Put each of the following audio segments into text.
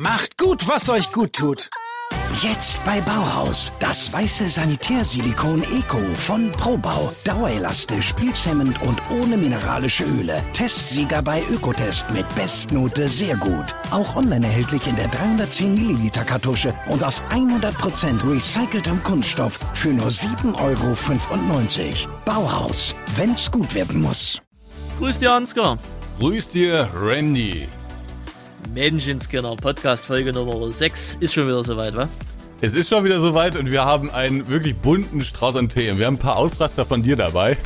Macht gut, was euch gut tut. Jetzt bei Bauhaus. Das weiße Sanitärsilikon Eco von Probau. Dauerelastisch, pilzhemmend und ohne mineralische Öle. Testsieger bei Ökotest mit Bestnote sehr gut. Auch online erhältlich in der 310 Milliliter Kartusche und aus 100% recyceltem Kunststoff für nur 7,95 Euro. Bauhaus. Wenn's gut werden muss. Grüß dir, Ansgar. Grüß dir, Randy. Menschenskinder, Podcast Folge Nummer 6 ist schon wieder soweit, wa? Es ist schon wieder soweit und wir haben einen wirklich bunten Strauß an Themen. Wir haben ein paar Ausraster von dir dabei.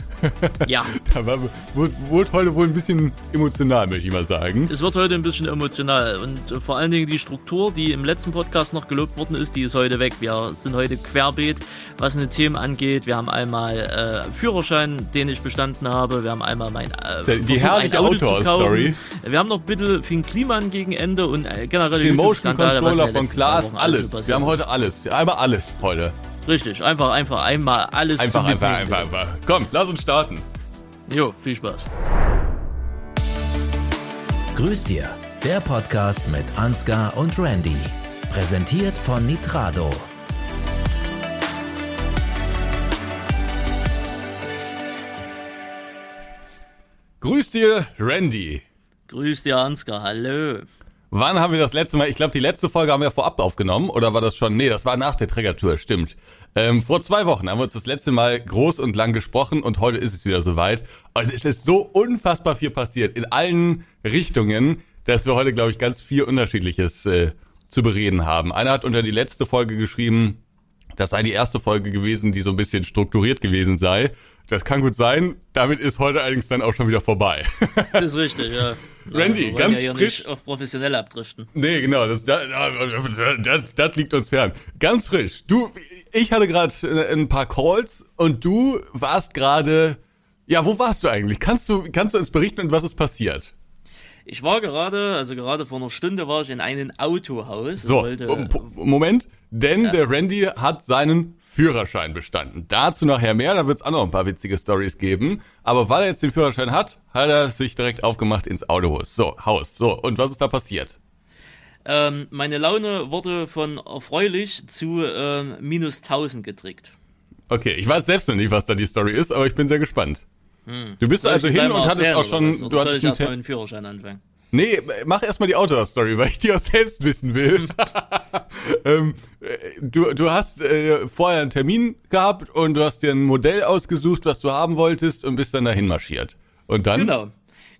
Ja. da war, wurde, wurde heute wohl ein bisschen emotional, möchte ich mal sagen. Es wird heute ein bisschen emotional und vor allen Dingen die Struktur, die im letzten Podcast noch gelobt worden ist, die ist heute weg. Wir sind heute querbeet, was eine Themen angeht. Wir haben einmal äh, Führerschein, den ich bestanden habe. Wir haben einmal mein äh, die Versuch, herrliche ein Auto zu Outdoor-Story. Wir haben noch ein bisschen Finn Kliman gegen Ende und äh, generell Den Motion YouTube-Skandale, was in Controller den von Klaas, alles. so Wir haben heute alles. Einmal alles heute. Richtig, einfach, einfach einmal alles Einfach, einfach, einfach, einfach. Komm, lass uns starten. Jo, viel Spaß. Grüß dir, der Podcast mit Ansgar und Randy. Präsentiert von Nitrado. Grüß dir, Randy. Grüß dir, Ansgar. Hallo. Wann haben wir das letzte Mal, ich glaube, die letzte Folge haben wir vorab aufgenommen, oder war das schon? Nee, das war nach der Trägertour, stimmt. Ähm, vor zwei Wochen haben wir uns das letzte Mal groß und lang gesprochen und heute ist es wieder soweit. Und es ist so unfassbar viel passiert in allen Richtungen, dass wir heute, glaube ich, ganz viel Unterschiedliches äh, zu bereden haben. Einer hat unter die letzte Folge geschrieben, das sei die erste Folge gewesen, die so ein bisschen strukturiert gewesen sei. Das kann gut sein. Damit ist heute allerdings dann auch schon wieder vorbei. Das ist richtig, ja. Randy, wollen ganz ja hier frisch- nicht auf professionell abdriften. Nee, genau, das, das, das, das liegt uns fern. Ganz frisch. Du, ich hatte gerade ein paar Calls und du warst gerade. Ja, wo warst du eigentlich? Kannst du, kannst du uns berichten, und was ist passiert? Ich war gerade, also gerade vor einer Stunde war ich in einem Autohaus. So, Moment, denn der Randy hat seinen Führerschein bestanden. Dazu nachher mehr, da wird's auch noch ein paar witzige Stories geben. Aber weil er jetzt den Führerschein hat, hat er sich direkt aufgemacht ins Autohaus. So, Haus. So, und was ist da passiert? ähm, meine Laune wurde von erfreulich zu ähm, minus 1000 getrickt. Okay, ich weiß selbst noch nicht, was da die Story ist, aber ich bin sehr gespannt. Du bist Hm. Soll also hin und hattest auch schon? Oder du soll hattest ich einen erstmal Ter- den Führerschein anfangen? Nee, mach erstmal die Outdoor-Story, weil ich die auch selbst wissen will. ähm, äh, du, du hast äh, vorher einen Termin gehabt und du hast dir ein Modell ausgesucht, was du haben wolltest und bist dann dahin marschiert. Und dann? Genau.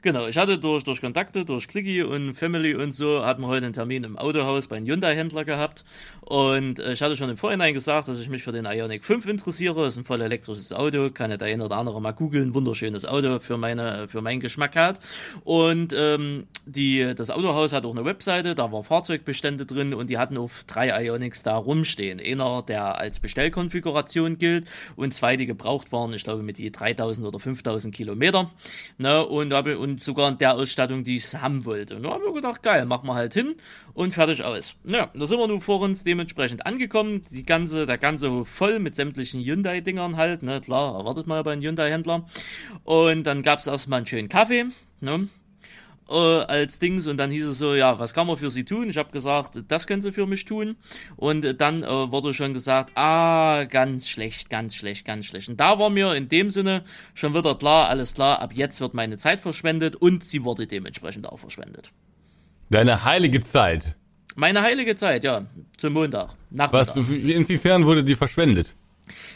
Genau, ich hatte durch, durch Kontakte, durch Clicky und Family und so, hatten wir heute einen Termin im Autohaus bei einem Hyundai-Händler gehabt. Und äh, ich hatte schon im Vorhinein gesagt, dass ich mich für den Ioniq 5 interessiere. Ist ein voll elektrisches Auto, kann ja der eine oder andere mal googeln. Wunderschönes Auto für, meine, für meinen Geschmack hat. Und ähm, die, das Autohaus hat auch eine Webseite, da waren Fahrzeugbestände drin und die hatten auf drei Ionics da rumstehen. Einer, der als Bestellkonfiguration gilt und zwei, die gebraucht waren, ich glaube mit die 3000 oder 5000 Kilometer. Ne, und, habe, und sogar in der Ausstattung, die ich haben wollte. Und da haben wir gedacht, geil, machen wir halt hin und fertig aus. Ja, da sind wir nun vor uns dementsprechend angekommen. Die ganze, der ganze Hof voll mit sämtlichen Hyundai-Dingern halt. Ne, klar, erwartet man ja bei einem Hyundai-Händler. Und dann gab es erstmal einen schönen Kaffee. Ne, äh, als Dings und dann hieß es so, ja, was kann man für sie tun? Ich habe gesagt, das können sie für mich tun. Und dann äh, wurde schon gesagt, ah, ganz schlecht, ganz schlecht, ganz schlecht. Und da war mir in dem Sinne schon wieder klar, alles klar, ab jetzt wird meine Zeit verschwendet und sie wurde dementsprechend auch verschwendet. Deine heilige Zeit. Meine heilige Zeit, ja, zum Montag, Nachmittag. Was, inwiefern wurde die verschwendet?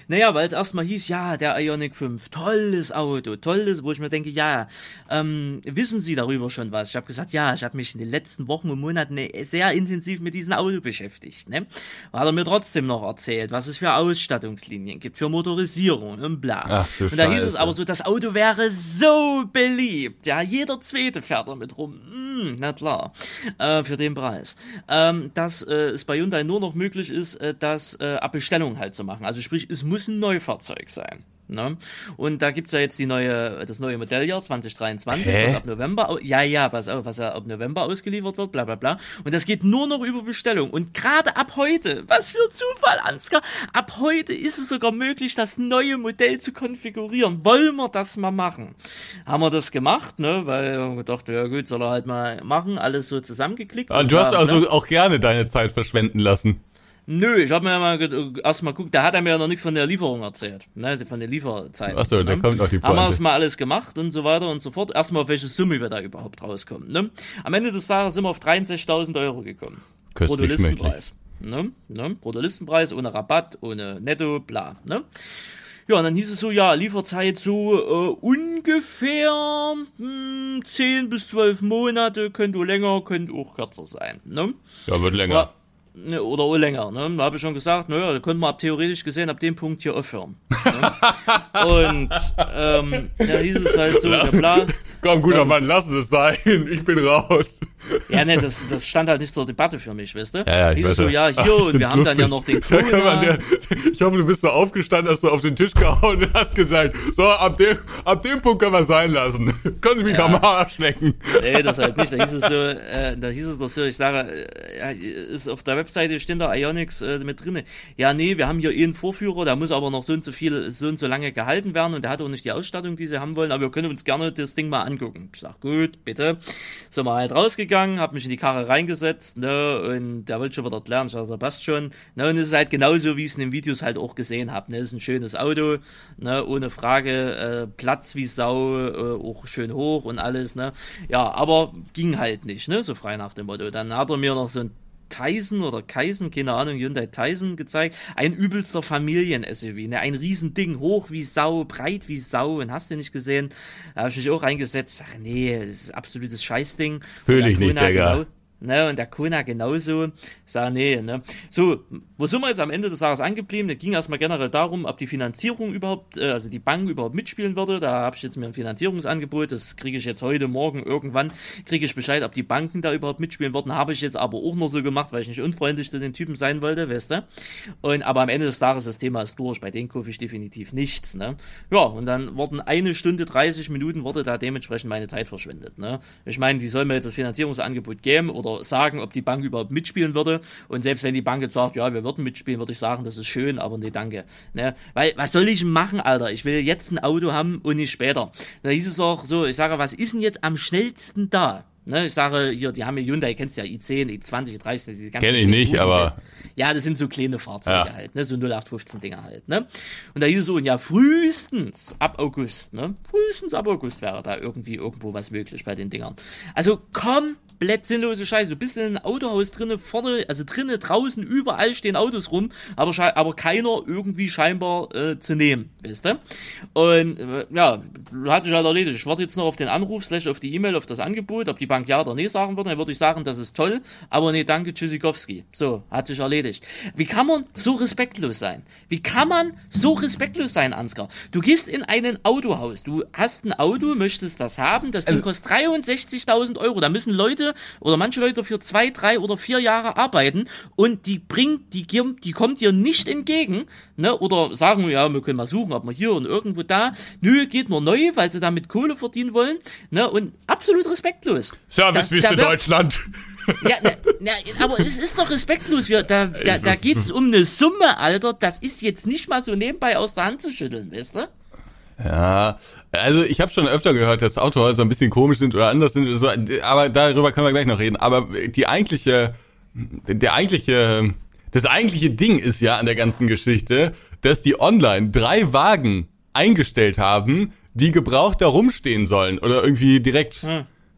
Naja, weil es erstmal hieß, ja, der Ionic 5, tolles Auto, tolles, wo ich mir denke, ja, ähm, wissen Sie darüber schon was? Ich habe gesagt, ja, ich habe mich in den letzten Wochen und Monaten äh, sehr intensiv mit diesem Auto beschäftigt. Ne? Hat er mir trotzdem noch erzählt, was es für Ausstattungslinien gibt, für Motorisierung und bla. Ach, und da hieß es Scheiße. aber so, das Auto wäre so beliebt. Ja, jeder Zweite fährt damit rum. Hm, na klar, äh, für den Preis. Ähm, dass äh, es bei Hyundai nur noch möglich ist, äh, das äh, ab Bestellung halt zu machen. Also sprich, es muss ein Neufahrzeug sein. Ne? Und da gibt's ja jetzt die neue, das neue Modelljahr 2023, Hä? was ab November, ja, ja, pass auf, was ja ab November ausgeliefert wird, bla bla bla. Und das geht nur noch über Bestellung. Und gerade ab heute, was für ein Zufall, Ansgar, ab heute ist es sogar möglich, das neue Modell zu konfigurieren. Wollen wir das mal machen? Haben wir das gemacht, ne? Weil wir haben gedacht, ja gut, soll er halt mal machen, alles so zusammengeklickt. Ah, Und du hast also ne? auch gerne deine Zeit verschwenden lassen. Nö, ich habe mir ja mal ge- erst mal guckt, da hat er mir ja noch nichts von der Lieferung erzählt, ne, von der Lieferzeit. Ach so, da ne? kommt noch die Haben wir Pointe. das mal alles gemacht und so weiter und so fort. Erstmal auf welche Summe wir da überhaupt rauskommen. Ne? Am Ende des Tages sind wir auf 63.000 Euro gekommen. Köstlich Brutolistenpreis. Ne? Ne? Brutolistenpreis ohne Rabatt, ohne Netto, bla. Ne? Ja, und dann hieß es so, ja, Lieferzeit so äh, ungefähr hm, 10 bis 12 Monate, könnte länger, könnte auch kürzer sein. Ne? Ja, wird länger. Ja, ne, oder auch länger, ne? Da habe ich schon gesagt, naja, da könnte man ab theoretisch gesehen ab dem Punkt hier aufhören. Ne? Und ähm, da hieß es halt so, der Plan. Komm, guter Mann, lass es sein. Ich bin raus. Ja, ne, das, das stand halt nicht zur Debatte für mich, weißt du? Ja, ja, ich hieß es so, ja, Ach, hier, ich und wir haben dann ja lustig. noch den Corona. der, Ich hoffe, du bist so aufgestanden, hast du auf den Tisch gehauen und hast gesagt, so, ab dem, ab dem Punkt können wir es sein lassen. Können Sie mich am Arsch lecken. Nee, das halt nicht. Da hieß es so, äh, da hieß es doch so, ich sage, äh, ja, ist auf der Webseite stehen da Ionics äh, mit drinne. Ja, nee, wir haben hier eh einen Vorführer, der muss aber noch so und so viel, so und so lange gehalten werden und der hat auch nicht die Ausstattung, die sie haben wollen, aber wir können uns gerne das Ding mal angucken. Ich sag, gut, bitte. So mal halt rausgegangen, hab mich in die Karre reingesetzt, ne, und der wollte schon wieder lernen, ich sag, so, passt schon, ne, und es ist halt genauso, wie ich es in den Videos halt auch gesehen habe, ne, ist ein schönes Auto, ne, ohne Frage, äh, Platz wie Sau, äh, auch schön hoch und alles, ne, ja, aber ging halt nicht, ne, so frei nach dem Motto. Dann hat er mir noch so ein Tyson oder Kaisen, keine Ahnung, Hyundai Tyson gezeigt. Ein übelster Familien-SUV, ne? Ein Riesending, hoch wie Sau, breit wie Sau und hast du nicht gesehen. Da habe ich mich auch reingesetzt. Sag, nee, das ist absolutes Scheißding. Fühl Und der ich nicht, Digga. Genau, ne? Und der Kona genauso. Sag, nee, ne? So, wo sind wir jetzt am Ende des Tages angeblieben? Da ging erstmal generell darum, ob die Finanzierung überhaupt, äh, also die Bank überhaupt mitspielen würde. Da habe ich jetzt mir ein Finanzierungsangebot, das kriege ich jetzt heute, morgen, irgendwann, kriege ich Bescheid, ob die Banken da überhaupt mitspielen würden. Habe ich jetzt aber auch nur so gemacht, weil ich nicht unfreundlich zu den Typen sein wollte, weißt du? Und, aber am Ende des Tages, das Thema ist durch. Bei denen kaufe ich definitiv nichts, ne? Ja, und dann wurden eine Stunde 30 Minuten, wurde da dementsprechend meine Zeit verschwendet, ne? Ich meine, die sollen mir jetzt das Finanzierungsangebot geben oder sagen, ob die Bank überhaupt mitspielen würde. Und selbst wenn die Bank jetzt sagt, ja, wir würden mitspielen, würde ich sagen, das ist schön, aber nee, danke. Ne? Weil, was soll ich machen, Alter? Ich will jetzt ein Auto haben und nicht später. Da hieß es auch so, ich sage, was ist denn jetzt am schnellsten da? Ne, ich sage hier, die haben ja Hyundai, kennst du ja, i10, i20, i30, diese ganzen Kenn ich nicht, Guten, aber- ne? Ja, das sind so kleine Fahrzeuge Ja. halt, ne, so 0815 Dinger halt, ne. Und da hieß es so, ja, frühestens ab August, ne, frühestens ab August wäre da irgendwie irgendwo was möglich bei den Dingern. Also komplett sinnlose Scheiße. Du bist in einem Autohaus drinne, vorne, also drinnen, draußen, überall stehen Autos rum, aber, aber keiner irgendwie scheinbar äh, zu nehmen, weißt du? Und äh, ja, hat sich halt erledigt. Ich warte jetzt noch auf den Anruf, slash auf die E-Mail, auf das Angebot, ob die Bank ja oder nee sagen würde. Dann würde ich sagen, das ist toll, aber nee, danke, Tschüssikowski. So, hat sich erledigt. Wie kann man so respektlos sein? Wie kann man so respektlos sein, Ansgar? Du gehst in ein Autohaus, du hast ein Auto, möchtest das haben, das Ding kostet 63.000 Euro. Da müssen Leute oder manche Leute für zwei, drei oder vier Jahre arbeiten und die bringt, die, die kommt dir nicht entgegen, ne? Oder sagen, ja, wir können mal suchen, ob wir hier und irgendwo da. Nö, geht nur neu, weil sie damit Kohle verdienen wollen, ne? Und absolut respektlos. Servicewüste Deutschland. ja, na, na, aber es ist doch respektlos. Wir, da da, da geht es um eine Summe, Alter. Das ist jetzt nicht mal so nebenbei aus der Hand zu schütteln, weißt du? Ja, also ich habe schon öfter gehört, dass Autohäuser ein bisschen komisch sind oder anders sind, oder so, aber darüber können wir gleich noch reden. Aber die eigentliche, der eigentliche, das eigentliche Ding ist ja an der ganzen Geschichte, dass die online drei Wagen eingestellt haben, die gebraucht da rumstehen sollen oder irgendwie direkt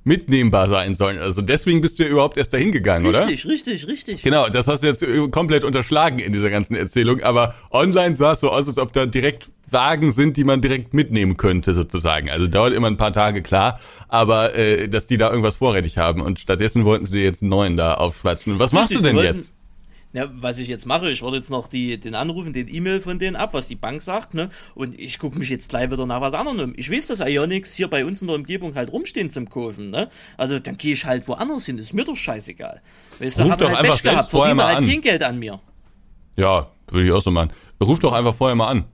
mitnehmbar sein sollen. Also deswegen bist du ja überhaupt erst dahin gegangen, oder? Richtig, richtig, richtig. Genau, das hast du jetzt äh, komplett unterschlagen in dieser ganzen Erzählung, aber online sah es so aus, als ob da direkt Wagen sind, die man direkt mitnehmen könnte, sozusagen. Also dauert immer ein paar Tage, klar, aber äh, dass die da irgendwas vorrätig haben und stattdessen wollten sie dir jetzt einen neuen da aufschwatzen. Was machst Richtig, du denn wollten- jetzt? Ja, was ich jetzt mache, ich warte jetzt noch die, den Anrufen, den E-Mail von denen ab, was die Bank sagt, ne? Und ich gucke mich jetzt gleich wieder nach was anderem um. Ich weiß, dass Ionics hier bei uns in der Umgebung halt rumstehen zum Kaufen, ne? Also dann gehe ich halt woanders hin, ist mir doch scheißegal. Weißt du, Ruf doch halt einfach Pech gehabt, vorher verdiene mal halt an. kein Geld an mir. Ja, würde ich auch so machen. Ruf doch einfach vorher mal an.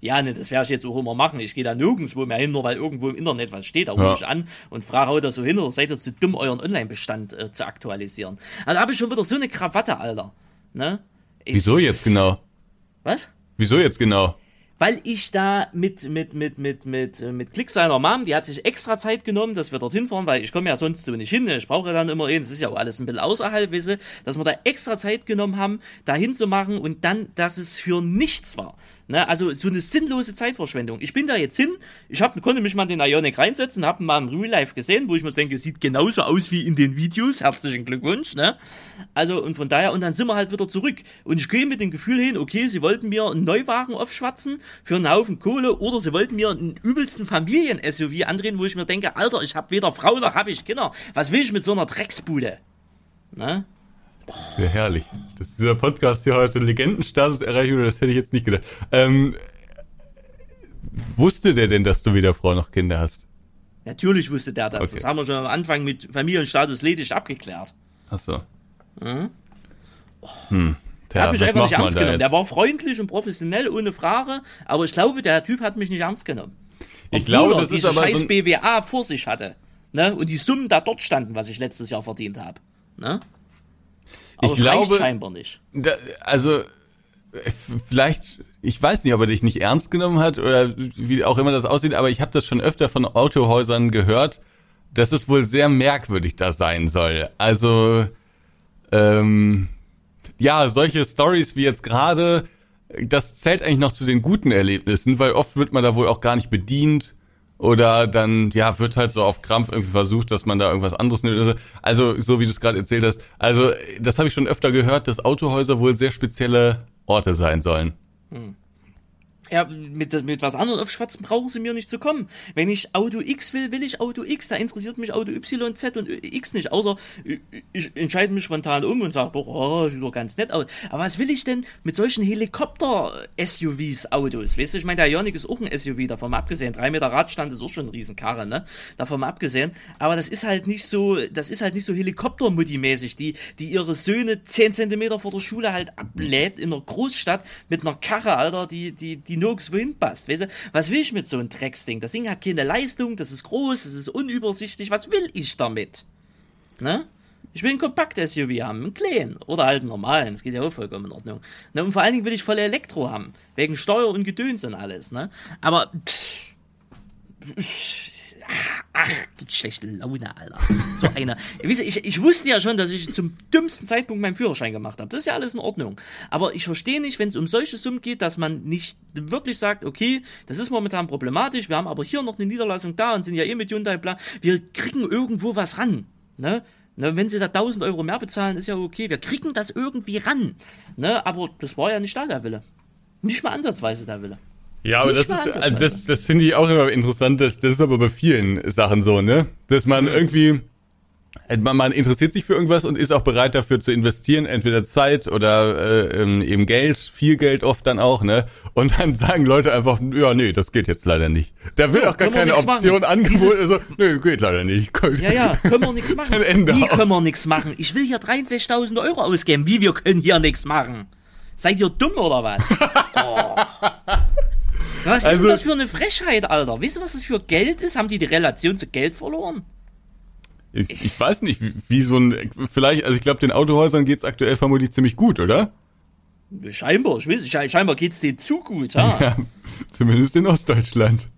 Ja, ne, das werde ich jetzt auch immer machen. Ich gehe da nirgendwo mehr hin, nur weil irgendwo im Internet was steht. Da rufe Ja. ich an und frage, haut das so hin oder seid ihr zu dumm, euren Online-Bestand äh, zu aktualisieren? Also da habe ich schon wieder so eine Krawatte, Alter. Ne? Es Wieso jetzt genau? Was? Wieso jetzt genau? Weil ich da mit mit mit mit mit äh, mit Klick seiner Mom, die hat sich extra Zeit genommen, dass wir dorthin fahren, weil ich komme ja sonst so nicht hin. Ich brauche ja dann immer eh, das ist ja auch alles ein bisschen außerhalb, wisse, dass wir da extra Zeit genommen haben, da hinzumachen und dann, dass es für nichts war. Ne, also so eine sinnlose Zeitverschwendung. Ich bin da jetzt hin, ich hab, konnte mich mal in den Ionic reinsetzen, hab ihn mal im Real Life gesehen, wo ich mir denke, sieht genauso aus wie in den Videos. Herzlichen Glückwunsch, ne? Also und von daher, und dann sind wir halt wieder zurück. Und ich gehe mit dem Gefühl hin, okay, sie wollten mir einen Neuwagen aufschwatzen für einen Haufen Kohle oder sie wollten mir einen übelsten Familien-SUV andrehen, wo ich mir denke, Alter, ich habe weder Frau noch habe ich Kinder. Was will ich mit so einer Drecksbude? Ne? Sehr herrlich. Dass dieser Podcast hier heute Legendenstatus erreicht wurde, das hätte ich jetzt nicht gedacht. Ähm, wusste der denn, dass du weder Frau noch Kinder hast? Natürlich wusste der das. Okay. Das haben wir schon am Anfang mit Familienstatus ledig abgeklärt. Ach so. Mhm. Hm. Der hat mich einfach nicht ernst genommen. Der war freundlich und professionell, ohne Frage. Aber ich glaube, der Typ hat mich nicht ernst genommen. Ich glaube, das ist aber scheiß so BWA vor sich hatte. Ne? Und die Summen da dort standen, was ich letztes Jahr verdient habe. Ne? Aber Ich glaube- scheinbar nicht. da, also äh, vielleicht, ich weiß nicht, ob er dich nicht ernst genommen hat oder wie auch immer das aussieht, aber ich habe das schon öfter von Autohäusern gehört, dass es wohl sehr merkwürdig da sein soll. Also ähm, ja, solche Stories wie jetzt gerade, das zählt eigentlich noch zu den guten Erlebnissen, weil oft wird man da wohl auch gar nicht bedient oder dann, ja, wird halt so auf Krampf irgendwie versucht, dass man da irgendwas anderes nimmt. oder so. Also, so wie du es gerade erzählt hast. Also, das habe ich schon öfter gehört, dass Autohäuser wohl sehr spezielle Orte sein sollen. Ja, mit, mit was anderem aufschwatzen brauchen sie mir nicht zu kommen. Wenn ich Auto X will, will ich Auto X. Da interessiert mich Auto Y, Z und X nicht. Außer ich, ich entscheide mich spontan um und sage, doch, oh, sieht doch ganz nett aus. Aber was will ich denn mit solchen Helikopter-SUVs, Autos? Weißt du, ich meine, der Ioniq ist auch ein SUV, davon mal abgesehen. Drei Meter Radstand ist auch schon ein Riesenkarre, ne? Davon mal abgesehen. Aber das ist halt nicht so, das ist halt nicht so Helikopter-Mutti-mäßig, die, die ihre Söhne zehn Zentimeter vor der Schule halt ablädt in einer Großstadt mit einer Karre, Alter, die, die, die nirgendwo hinpasst. Weißt du, was will ich mit so einem Drecksding? Das Ding hat keine Leistung, das ist groß, das ist unübersichtlich. Was will ich damit? Ne? Ich will ein Kompakt-SUV haben, einen kleinen oder halt einen normalen, das geht ja auch vollkommen in Ordnung. Ne? Und vor allen Dingen will ich voll Elektro haben, wegen Steuer und Gedöns und alles. Ne? Aber pff, ach, ach, gibt schlechte Laune, Alter. So einer. Ich, ich wusste ja schon, dass ich zum dümmsten Zeitpunkt meinen Führerschein gemacht habe. Das ist ja alles in Ordnung. Aber ich verstehe nicht, wenn es um solche Summen geht, dass man nicht wirklich sagt, okay, das ist momentan problematisch, wir haben aber hier noch eine Niederlassung da und sind ja eh mit Hyundai bla. Wir kriegen irgendwo was ran. Ne? Ne, wenn sie da 1000 Euro mehr bezahlen, ist ja okay. Wir kriegen das irgendwie ran. Ne? Aber das war ja nicht da der Wille. Nicht mal ansatzweise der Wille. Ja, aber Nicht das ist, also das, das finde ich auch immer interessant, das, das ist aber bei vielen Sachen so, ne? Dass man irgendwie, äh, man, man interessiert sich für irgendwas und ist auch bereit dafür zu investieren, entweder Zeit oder äh, ähm, eben Geld, viel Geld oft dann auch, ne? Und dann sagen Leute einfach, ja, nee, das geht jetzt leider nicht. Da wird Ja, auch gar keine Option machen. angeboten, also, nee, geht leider nicht. Ja, ja, können wir nichts machen. Wie können wir nichts machen? Ich will hier 63.000 Euro ausgeben. Wie, wir können hier nichts machen? Seid ihr dumm oder was? Oh. Was ist Also- denn das für eine Frechheit, Alter? Weißt du, was das für Geld ist? Haben die die Relation zu Geld verloren? Ich, ich weiß nicht, wie, wie so ein, vielleicht, also ich glaube, den Autohäusern geht's aktuell vermutlich ziemlich gut, oder? Scheinbar, ich weiß nicht, scheinbar geht's denen zu gut, ha? Ja, zumindest in Ostdeutschland.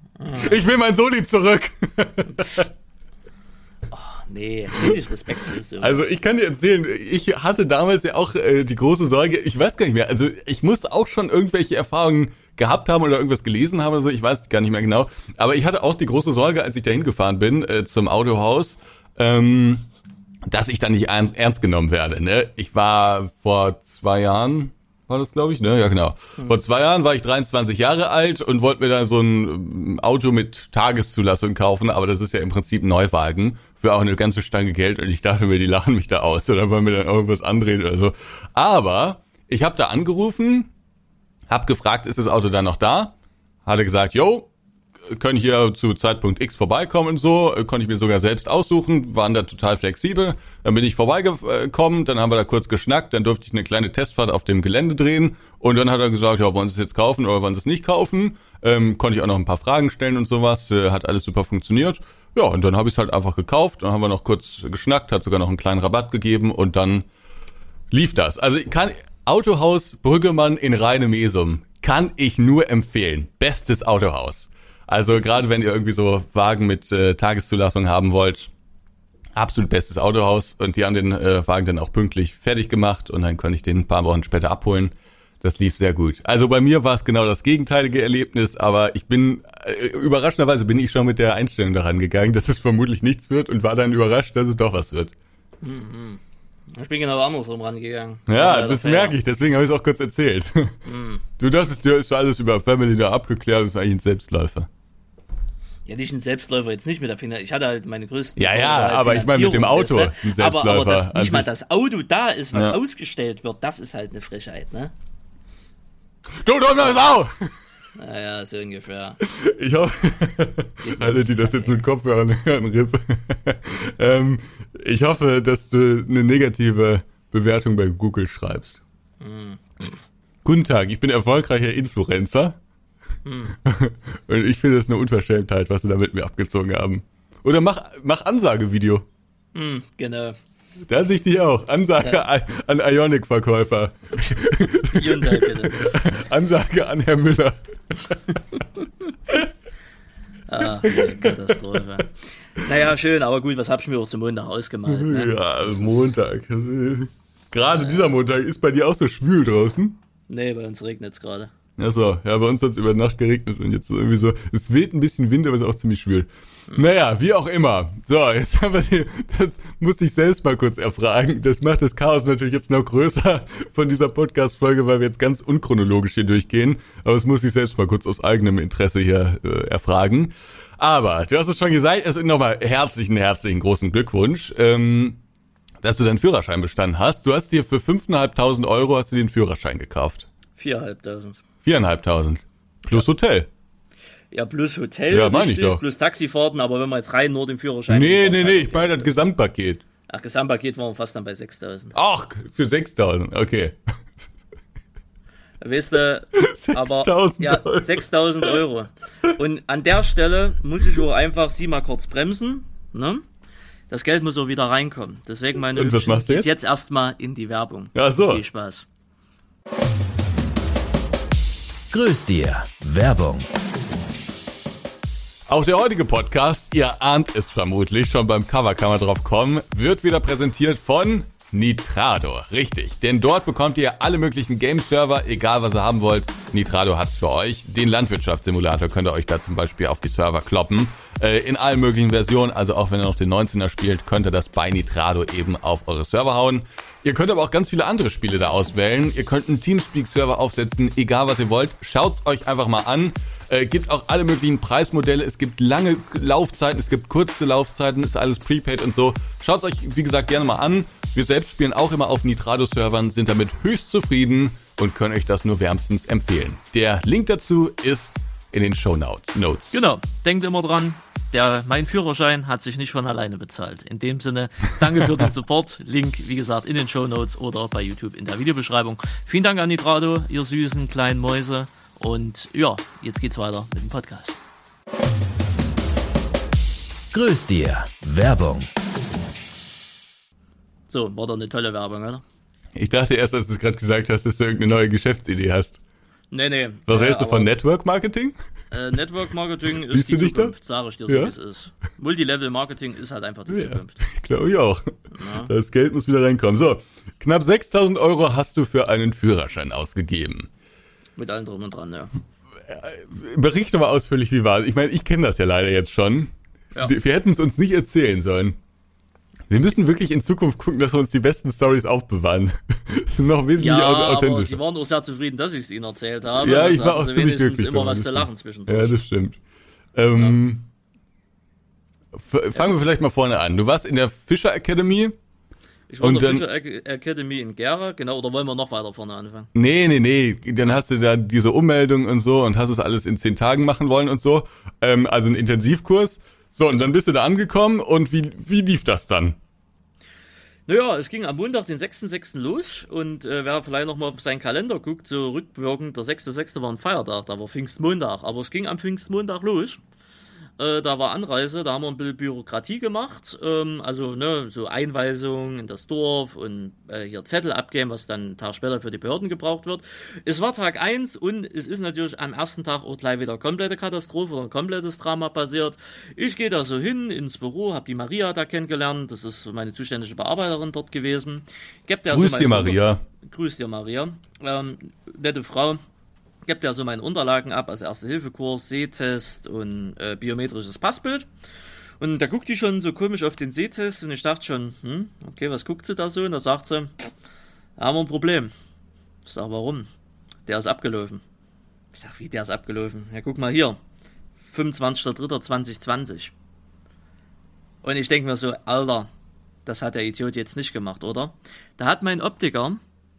Ich will mein Soli zurück. Nee, finde ich respektlos. Also ich kann dir erzählen, ich hatte damals ja auch äh, die große Sorge, ich weiß gar nicht mehr, also ich muss auch schon irgendwelche Erfahrungen gehabt haben oder irgendwas gelesen haben oder so, ich weiß gar nicht mehr genau. Aber ich hatte auch die große Sorge, als ich dahin gefahren bin äh, zum Autohaus, ähm, dass ich da nicht ernst, ernst genommen werde. Ne? Ich war vor zwei Jahren, war das glaube ich, ne? Ja genau. Vor zwei Jahren war ich 23 Jahre alt und wollte mir da so ein ähm, Auto mit Tageszulassung kaufen, aber das ist ja im Prinzip ein Neuwagen für auch eine ganze Stange Geld und ich dachte mir, die lachen mich da aus oder wollen mir dann irgendwas andrehen oder so. Aber ich habe da angerufen, hab gefragt, ist das Auto dann noch da? Hatte gesagt, yo, können hier zu Zeitpunkt X vorbeikommen und so, konnte ich mir sogar selbst aussuchen, waren da total flexibel. Dann bin ich vorbeigekommen, dann haben wir da kurz geschnackt, dann durfte ich eine kleine Testfahrt auf dem Gelände drehen und dann hat er gesagt, ja, wollen Sie es jetzt kaufen oder wollen Sie es nicht kaufen? Ähm, konnte ich auch noch ein paar Fragen stellen und sowas, äh, hat alles super funktioniert. Ja, und dann habe ich es halt einfach gekauft, dann haben wir noch kurz geschnackt, hat sogar noch einen kleinen Rabatt gegeben und dann lief das. Also kann Autohaus Brüggemann in Rheine Mesum kann ich nur empfehlen. Bestes Autohaus. Also gerade wenn ihr irgendwie so Wagen mit äh, Tageszulassung haben wollt, absolut bestes Autohaus und die haben den äh, Wagen dann auch pünktlich fertig gemacht und dann konnte ich den ein paar Wochen später abholen. Das lief sehr gut. Also bei mir war es genau das gegenteilige Erlebnis, aber ich bin äh, überraschenderweise bin ich schon mit der Einstellung daran gegangen, dass es vermutlich nichts wird und war dann überrascht, dass es doch was wird. Mhm. Ich bin genau andersrum rangegangen. Ja, das, das merke ich, deswegen habe ich es auch kurz erzählt. Mhm. Du dachtest, dir ist alles über Family da abgeklärt, das ist eigentlich ein Selbstläufer. Ja, nicht ein Selbstläufer jetzt nicht mit der Finger. Ich hatte halt meine größten. Ja, ja, aber ich meine mit dem Auto ein Selbstläufer. Aber, aber dass nicht also mal das Auto da ist, was ja. ausgestellt wird, das ist halt eine Frechheit, ne? Du dumme Sau! Naja, so ungefähr. Ich hoffe, alle, die das jetzt mit Kopfhörern hören, Ripp. ähm, ich hoffe, dass du eine negative Bewertung bei Google schreibst. Hm. Guten Tag, ich bin erfolgreicher Influencer. Hm. Und ich finde das eine Unverschämtheit, was sie da mit mir abgezogen haben. Oder mach, mach Ansagevideo. Hm, genau. Da sehe ich dich auch. Ansage ja. an Ionic-Verkäufer. Hyundai, bitte. Ansage an Herr Müller. Ach, Katastrophe. Naja, schön, aber gut, was hab ich mir auch zum Montag ausgemalt? Ne? Ja, das Montag. Gerade ja. dieser Montag ist bei dir auch so schwül draußen? Nee, bei uns regnet es gerade. Achso, ja, bei uns hat es über Nacht geregnet und jetzt irgendwie so, es weht ein bisschen Wind, aber es ist auch ziemlich schwül. Naja, wie auch immer. So, jetzt haben wir die, das muss ich selbst mal kurz erfragen. Das macht das Chaos natürlich jetzt noch größer von dieser Podcast-Folge, weil wir jetzt ganz unchronologisch hier durchgehen. Aber es muss ich selbst mal kurz aus eigenem Interesse hier äh, erfragen. Aber du hast es schon gesagt, also nochmal herzlichen, herzlichen großen Glückwunsch. Ähm, dass du deinen Führerschein bestanden hast. Du hast dir für 5.500 Euro hast du den Führerschein gekauft. 4.500. Viereinhalbtausend. Plus Hotel. Ja, plus Hotel, ja, richtig, ich doch. plus Taxifahrten, aber wenn man jetzt rein nur den Führerschein... Nee, nee, nee, ich meine das Gesamtpaket. Ach, Gesamtpaket waren wir fast dann bei 6.000. Ach, für 6.000, okay. Weißt du, aber ja, 6.000 Euro. Und an der Stelle muss ich auch einfach sie mal kurz bremsen, ne? Das Geld muss auch wieder reinkommen. Deswegen meine Und was machst du jetzt? jetzt erstmal in die Werbung. Ja, so. Viel Spaß. Grüß dir. Werbung. Auch der heutige Podcast, ihr ahnt es vermutlich, schon beim Cover kann man drauf kommen, wird wieder präsentiert von Nitrado. Richtig, denn dort bekommt ihr alle möglichen Game-Server, egal was ihr haben wollt. Nitrado hat's für euch. Den Landwirtschaftssimulator könnt ihr euch da zum Beispiel auf die Server kloppen. Äh, in allen möglichen Versionen, also auch wenn ihr noch den 19er spielt, könnt ihr das bei Nitrado eben auf eure Server hauen. Ihr könnt aber auch ganz viele andere Spiele da auswählen. Ihr könnt einen Teamspeak-Server aufsetzen, egal was ihr wollt. Schaut's euch einfach mal an. Äh, gibt auch alle möglichen Preismodelle. Es gibt lange Laufzeiten, es gibt kurze Laufzeiten, ist alles prepaid und so. Schaut's euch, wie gesagt, gerne mal an. Wir selbst spielen auch immer auf Nitrado-Servern, sind damit höchst zufrieden und können euch das nur wärmstens empfehlen. Der Link dazu ist in den Show Notes. Genau, denkt immer dran, der, mein Führerschein hat sich nicht von alleine bezahlt. In dem Sinne, danke für den Support. Link, wie gesagt, in den Show Notes oder bei YouTube in der Videobeschreibung. Vielen Dank an Nitrado, ihr süßen kleinen Mäuse. Und ja, jetzt geht's weiter mit dem Podcast. Grüß dir. Werbung. So, war doch eine tolle Werbung, oder? Ich dachte erst, als du gerade gesagt hast, dass du irgendeine neue Geschäftsidee hast. Nee, nee. Was hältst du von Network Marketing? Äh, Network Marketing ist die Zukunft, sage ich dir so, ja? wie es ist. Multilevel Marketing ist halt einfach die ja, Zukunft. Glaube ich auch. Ja. Das Geld muss wieder reinkommen. So, knapp 6000 Euro hast du für einen Führerschein ausgegeben. Mit allem drum und dran, ja. Berichte mal ausführlich, wie war es. Ich meine, ich kenne das ja leider jetzt schon. Ja. Wir hätten es uns nicht erzählen sollen. Wir müssen wirklich in Zukunft gucken, dass wir uns die besten Stories aufbewahren. das sind noch wesentlich ja, authentischer. Aber sie waren auch sehr zufrieden, dass ich es ihnen erzählt habe. Ja, ich war auch ziemlich glücklich. immer was zu lachen zwischendurch. Ja, das stimmt. Ähm, ja. Fangen wir vielleicht mal vorne an. Du warst in der Fischer Academy. Ich war in der Fischer Ac- Academy in Gera, genau, oder wollen wir noch weiter vorne anfangen? Nee, nee, nee. Dann hast du da diese Ummeldung und so und hast es alles in zehn Tagen machen wollen und so. Ähm, also ein Intensivkurs. So, und dann bist du da angekommen und wie, wie lief das dann? Naja, es ging am Montag, den 6.6. los und äh, wer vielleicht nochmal auf seinen Kalender guckt, so rückwirkend, der 6.6. war ein Feiertag, da war Pfingstmontag, aber es ging am Pfingstmontag los. Äh, da war Anreise, da haben wir ein bisschen Bürokratie gemacht, ähm, also ne, so Einweisung in das Dorf und äh, hier Zettel abgeben, was dann einen Tag später für die Behörden gebraucht wird. Es war Tag 1 und es ist natürlich am ersten Tag auch gleich wieder komplette Katastrophe oder ein komplettes Drama passiert. Ich gehe da so hin ins Büro, habe die Maria da kennengelernt, das ist meine zuständige Bearbeiterin dort gewesen. Gebt der Grüß so dir, Maria. Grüß dir, Maria. Ähm, nette Frau. Gibt ja so meine Unterlagen ab, also Erste-Hilfe-Kurs, Sehtest und äh, biometrisches Passbild. Und da guckt die schon so komisch auf den Sehtest und ich dachte schon, hm, okay, was guckt sie da so? Und da sagt sie, haben wir ein Problem. Ich sag, warum? Der ist abgelaufen. Ich sag, wie, der ist abgelaufen? Ja, guck mal hier. 25.03.2020. Und ich denke mir so, Alter, das hat der Idiot jetzt nicht gemacht, oder? Da hat mein Optiker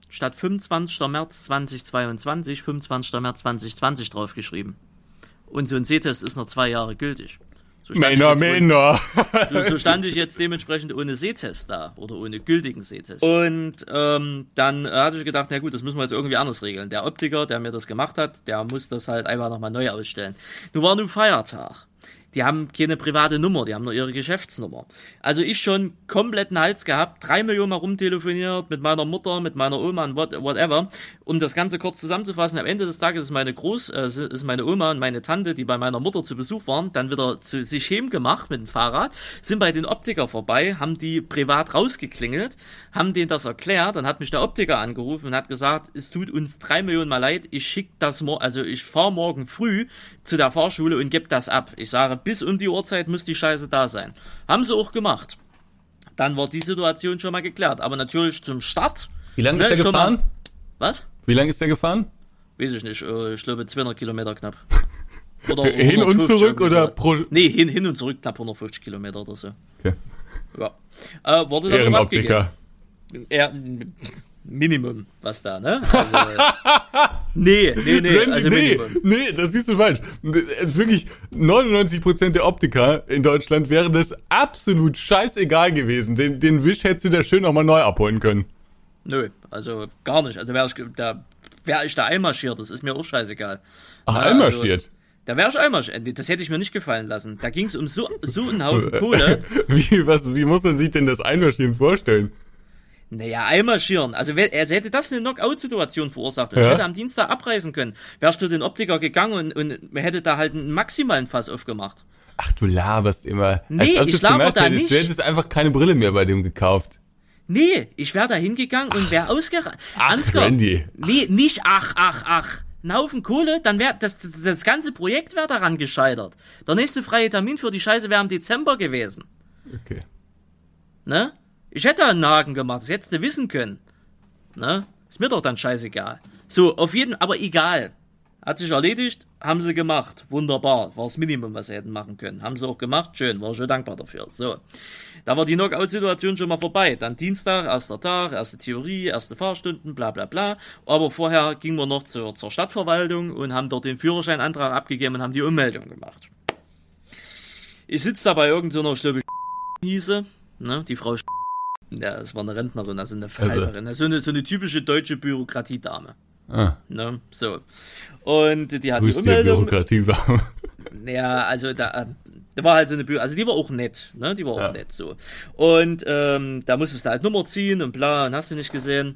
statt 25. März 2022 25. März 2020 draufgeschrieben. Und so ein Sehtest ist noch zwei Jahre gültig. So stand, ich Männer, Männer. so, so stand ich jetzt dementsprechend ohne Sehtest da oder ohne gültigen Sehtest. Und ähm, dann äh, hatte ich gedacht, na gut, das müssen wir jetzt irgendwie anders regeln. Der Optiker, der mir das gemacht hat, der muss das halt einfach nochmal neu ausstellen. Nun war nun Feiertag. Die haben keine private Nummer, die haben nur ihre Geschäftsnummer. Also ich schon kompletten Hals gehabt, drei Millionen Mal rumtelefoniert mit meiner Mutter, mit meiner Oma und what, whatever. Um das Ganze kurz zusammenzufassen, am Ende des Tages ist meine Groß, äh, ist meine Oma und meine Tante, die bei meiner Mutter zu Besuch waren, dann wieder zu sich gemacht mit dem Fahrrad, sind bei den Optiker vorbei, haben die privat rausgeklingelt, haben denen das erklärt, dann hat mich der Optiker angerufen und hat gesagt, es tut uns drei Millionen Mal leid, ich schick das also ich fahre morgen früh zu der Fahrschule und gebe das ab. Ich sage, bis um die Uhrzeit muss die Scheiße da sein. Haben sie auch gemacht. Dann war die Situation schon mal geklärt. Aber natürlich zum Start. Wie lange Ne, ist der gefahren? mal- Was? Wie lange ist der gefahren? Weiß ich nicht. äh, Ich glaube 200 Kilometer knapp. Oder Hin und 150 zurück oder pro... Nee, hin, hin und zurück knapp 150 Kilometer oder so. Okay. Ja. Äh, wurde dann. Ehrenoptiker. Ja, Minimum, was da, ne? Also, nee, nee, nee, Randy, also nee, nee, das siehst du falsch. Wirklich, 99% der Optiker in Deutschland wären das absolut scheißegal gewesen. Den, den Wisch hättest du da schön nochmal neu abholen können. Nö, also gar nicht. Also wäre ich da, wär ich da einmarschiert, das ist mir auch scheißegal. Ach, Ja, einmarschiert. Da wäre ich einmarschiert. Das hätte ich mir nicht gefallen lassen. Da ging es um so, so einen Haufen Kohle. Wie, was, wie muss man sich denn das Einmarschieren vorstellen? Naja, einmarschieren. Also, also hätte das eine Knockout-Situation verursacht und ich Ja. hätte am Dienstag abreisen können, wärst du den Optiker gegangen und, und hätte da halt einen maximalen Fass aufgemacht. Ach, du laberst immer. Nee, ich laber da hättest. nicht. Du hättest einfach keine Brille mehr bei dem gekauft. Nee, ich wäre da hingegangen und wäre ausgerannt. Ach, Randy. Nee, nicht ach, ach, ach. Ein Haufen Kohle, dann wäre das, das, das ganze Projekt wäre daran gescheitert. Der nächste freie Termin für die Scheiße wäre im Dezember gewesen. Okay. Ne? Ich hätte einen Haken gemacht, das hättest du wissen können. Ne? Ist mir doch dann scheißegal. So, auf jeden aber egal. Hat sich erledigt, haben sie gemacht. Wunderbar. War das Minimum, was sie hätten machen können. Haben sie auch gemacht, schön, war schon dankbar dafür. So. Da war die Knockout-Situation schon mal vorbei. Dann Dienstag, erster Tag, erste Theorie, erste Fahrstunden, bla bla bla. Aber vorher gingen wir noch zur, zur Stadtverwaltung und haben dort den Führerscheinantrag abgegeben und haben die Ummeldung gemacht. Ich sitze da bei irgendeiner so hieße, ne, die Frau ja, das war eine Rentnerin, also eine Halberin. So eine, so eine typische deutsche Bürokratiedame. Ah, Ne? So. Und die hat die dir, Ummeldung. Bürokratie war. Ja, also da, da war halt so eine Bü also die war auch nett, ne? Die war auch nett so. Und ähm, da musstest du halt Nummer ziehen und bla, und hast du nicht gesehen.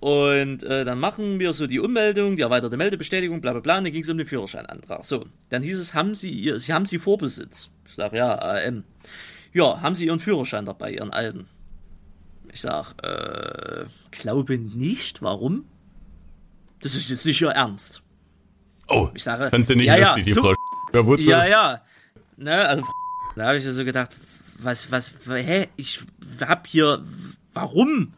Und äh, dann machen wir so die Ummeldung, die erweiterte Meldebestätigung, bla bla bla, und dann ging es um den Führerscheinantrag. So, dann hieß es, haben Sie ihr, Sie haben Sie Vorbesitz? Ich sag, ja, AM. Ja, haben Sie Ihren Führerschein dabei, Ihren alten? Ich sag, äh, glaube nicht. Warum? Das ist jetzt nicht Ihr Ernst. Oh, Ich sage, fandst du nicht ja, ja, lustig, die so- Frau so, Ja, ja. Ne, also, da habe ich ja so gedacht, was, was, hä, ich hab hier, warum?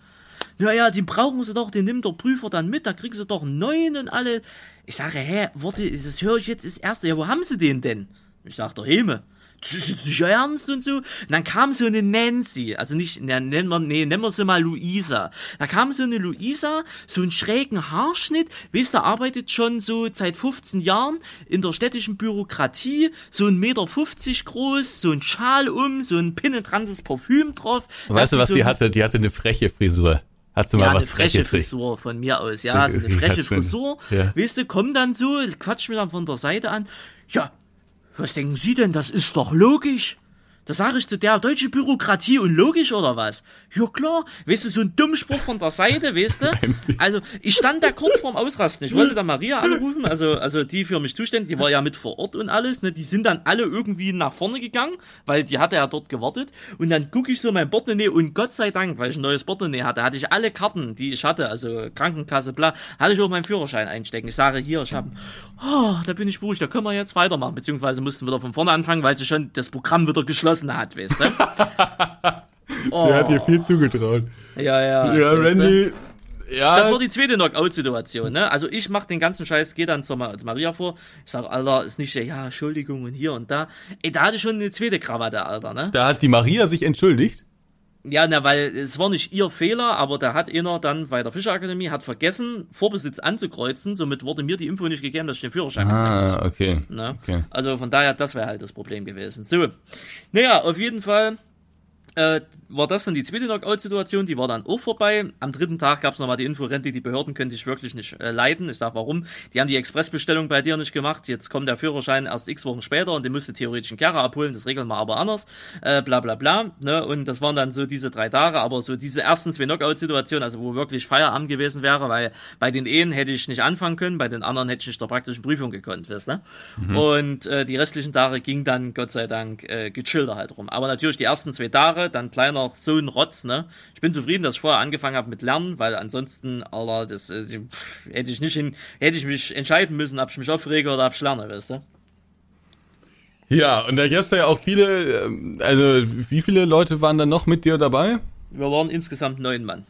Naja, den brauchen sie doch, den nimmt der Prüfer dann mit, da kriegen sie doch einen neuen und alle. Ich sage, hä, warte, das höre ich jetzt das erste. Ja, wo haben sie den denn? Ich sag, der Heme. Das ist nicht ernst und so. Und dann kam so eine Nancy, also nicht, ne, nennen wir, nee, nennen wir sie mal Luisa. Da kam so eine Luisa, so einen schrägen Haarschnitt, weißt du, arbeitet schon so seit 15 Jahren in der städtischen Bürokratie, so ein Meter 50 groß, so ein Schal um, so ein penetrantes Parfüm drauf. Weißt du, was so die hatte? Die hatte eine freche Frisur. Hat sie mal ja, was eine freche Freches? Frisur von mir aus, ja, So, so eine freche. Frisur. Ja. Weißt du, komm dann so, quatscht mir dann von der Seite an. Ja, was denken Sie denn, das ist doch logisch? Da sage ich zu der deutsche Bürokratie und logisch oder was? Ja klar, weißt du, so ein Dummspruch von der Seite, weißt du? Also ich stand da kurz vorm Ausrasten. Ich wollte da Maria anrufen, also, also die für mich zuständig, die war ja mit vor Ort und alles, ne? Die sind dann alle irgendwie nach vorne gegangen, weil die hatte ja dort gewartet. Und dann gucke ich so mein Portemonnaie und Gott sei Dank, weil ich ein neues Portemonnaie hatte, hatte ich alle Karten, die ich hatte, also Krankenkasse, bla, hatte ich auch meinen Führerschein einstecken. Ich sage hier, ich habe, oh, da bin ich beruhigt, da können wir jetzt weitermachen. Beziehungsweise mussten wieder von vorne anfangen, weil sie schon das Programm wieder geschlossen hat, weißt du? Oh, Der hat dir viel zugetraut. ja, ja. Ja? Randy. Ja, Das war die zweite Knockout-Situation, ne? Also ich mach den ganzen Scheiß, geh dann zur, Ma zur Maria vor, ich sag, Alter, ist nicht, ja, Entschuldigung und hier und da. Ey, da hatte schon eine zweite Krawatte, Alter, ne? da hat die Maria sich entschuldigt. Ja, na, weil es war nicht ihr Fehler, aber da hat einer dann bei der Fischerakademie hat vergessen, Vorbesitz anzukreuzen, somit wurde mir die Info nicht gegeben, dass ich den Führerschein ah. Ah, okay. Okay. Also von daher, das wäre halt das Problem gewesen. So, naja, auf jeden Fall äh, war das dann die zweite Knockout-Situation, die war dann auch vorbei. Am dritten Tag gab es nochmal die Info, Rente, die Behörden könnte ich wirklich nicht äh, leiten. Ich sag warum. Die haben die Expressbestellung bei dir nicht gemacht. Jetzt kommt der Führerschein erst x Wochen später und den müsste theoretisch ein Kerker abholen. Das regeln wir aber anders. Äh, bla bla bla. Ne? Und das waren dann so diese drei Tage, aber so diese ersten zwei Knockout-Situationen, also wo wirklich Feierabend gewesen wäre, weil bei den Ehen hätte ich nicht anfangen können, bei den anderen hätte ich nicht der praktischen Prüfung gekonnt, weißt du? Und äh, die restlichen Tage ging dann Gott sei Dank äh, gechillter halt rum. Aber natürlich die ersten zwei Tage, dann kleiner so ein Rotz, ne? Ich bin zufrieden, dass ich vorher angefangen habe mit Lernen, weil ansonsten, Alter, das äh, hätte ich nicht hin, hätte ich mich entscheiden müssen, ob ich mich aufrege oder ob ich lerne, weißt du? Ja, und da gab's ja auch viele, ähm, also wie viele Leute waren da noch mit dir dabei? Wir waren insgesamt neun Mann.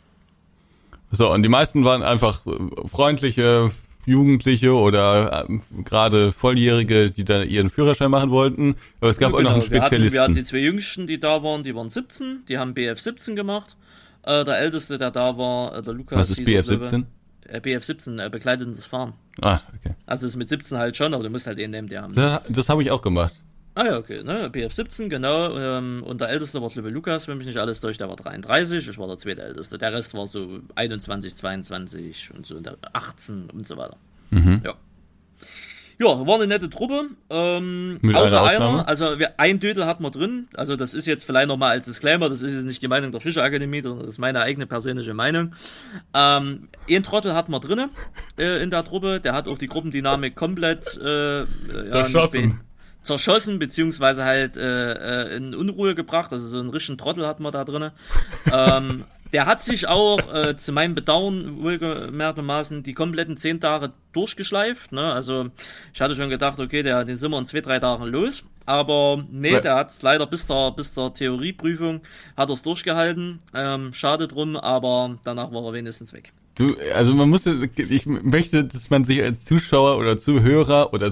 So, und die meisten waren einfach äh, freundliche Jugendliche oder ähm, gerade Volljährige, die da ihren Führerschein machen wollten. Aber es gab auch noch einen Genau, wir hatten, Spezialisten. wir hatten die zwei Jüngsten, die da waren, die waren 17, die haben BF 17 gemacht. Äh, der Älteste, der da war, äh, der Lukas. Was ist BF glaube ich. 17? Äh, BF 17, äh, begleitendes Fahren. Ah, okay. Also ist mit 17 halt schon, aber du musst halt den nehmen, der haben. Das, das habe ich auch gemacht. Ah ja, okay, ne? BF 17, genau. Ähm, und der Älteste war, ich, Lukas, wenn mich nicht alles durch, der war 33, ich war der zweitälteste. Der Rest war so 21, 22 und so, und der 18 und so weiter. Ja. Ja, war eine nette Truppe. Ähm, Mit außer einer also wir, ein Dödel hatten wir drin. Also das ist jetzt vielleicht nochmal als Disclaimer, das ist jetzt nicht die Meinung der Fischerakademie, sondern das ist meine eigene persönliche Meinung. Ähm, ein Trottel hatten wir drinne äh, in der Truppe, der hat auch die Gruppendynamik komplett äh, äh, ja, Zerschossen. Zerschossen, beziehungsweise halt äh, äh, in Unruhe gebracht. Also so einen richtigen Trottel hatten wir da drinne. ähm, der hat sich auch äh, zu meinem Bedauern wohlgemerktermaßen die kompletten zehn Tage durchgeschleift. Ne? Also ich hatte schon gedacht, okay, der, den sind wir in zwei, drei Tagen los. Aber nee, Ja. der hat es leider bis zur, bis zur Theorieprüfung hat er es durchgehalten. Ähm, schade drum, aber danach war er wenigstens weg. Du, also man muss, ich möchte, dass man sich als Zuschauer oder Zuhörer oder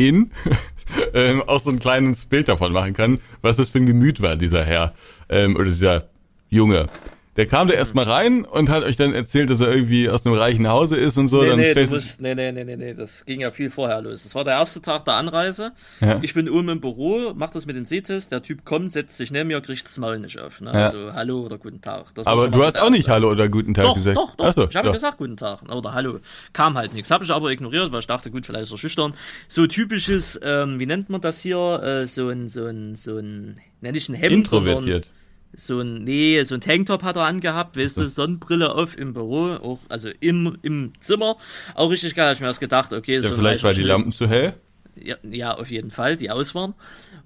Zuhörerin ähm, auch so ein kleines Bild davon machen kann, was das für ein Gemüt war, dieser Herr ähm, oder dieser Junge. Der kam da erstmal rein und hat euch dann erzählt, dass er irgendwie aus einem reichen Hause ist und so. Nee, dann nee, du musst, nee, nee, nee, nee, nee, das ging ja viel vorher los. Das war der erste Tag der Anreise. Ja. Ich bin oben im Büro, mach das mit dem Sehtest, der Typ kommt, setzt sich neben mir, kriegt das Maul nicht auf. Ne? Ja. Also, hallo oder guten Tag. Das aber du hast auch nicht. Hallo oder guten Tag Doch, gesagt. doch, doch. So, ich habe gesagt guten Tag oder hallo. Kam halt nichts. Habe ich aber ignoriert, weil ich dachte, gut, vielleicht ist er schüchtern. So typisches, ähm, wie nennt man das hier? Äh, so ein, so ein, so ein, nenn ich ein Hemd. sondern- Introvertiert. So ein, nee, so ein Tanktop hat er angehabt, weißt du, Sonnenbrille auf im Büro, auch, also im, im Zimmer. Auch richtig geil, hab ich mir erst gedacht, okay, Ja, so ein vielleicht war die. Lampen zu hell. Ja, ja, auf jeden Fall, die aus waren.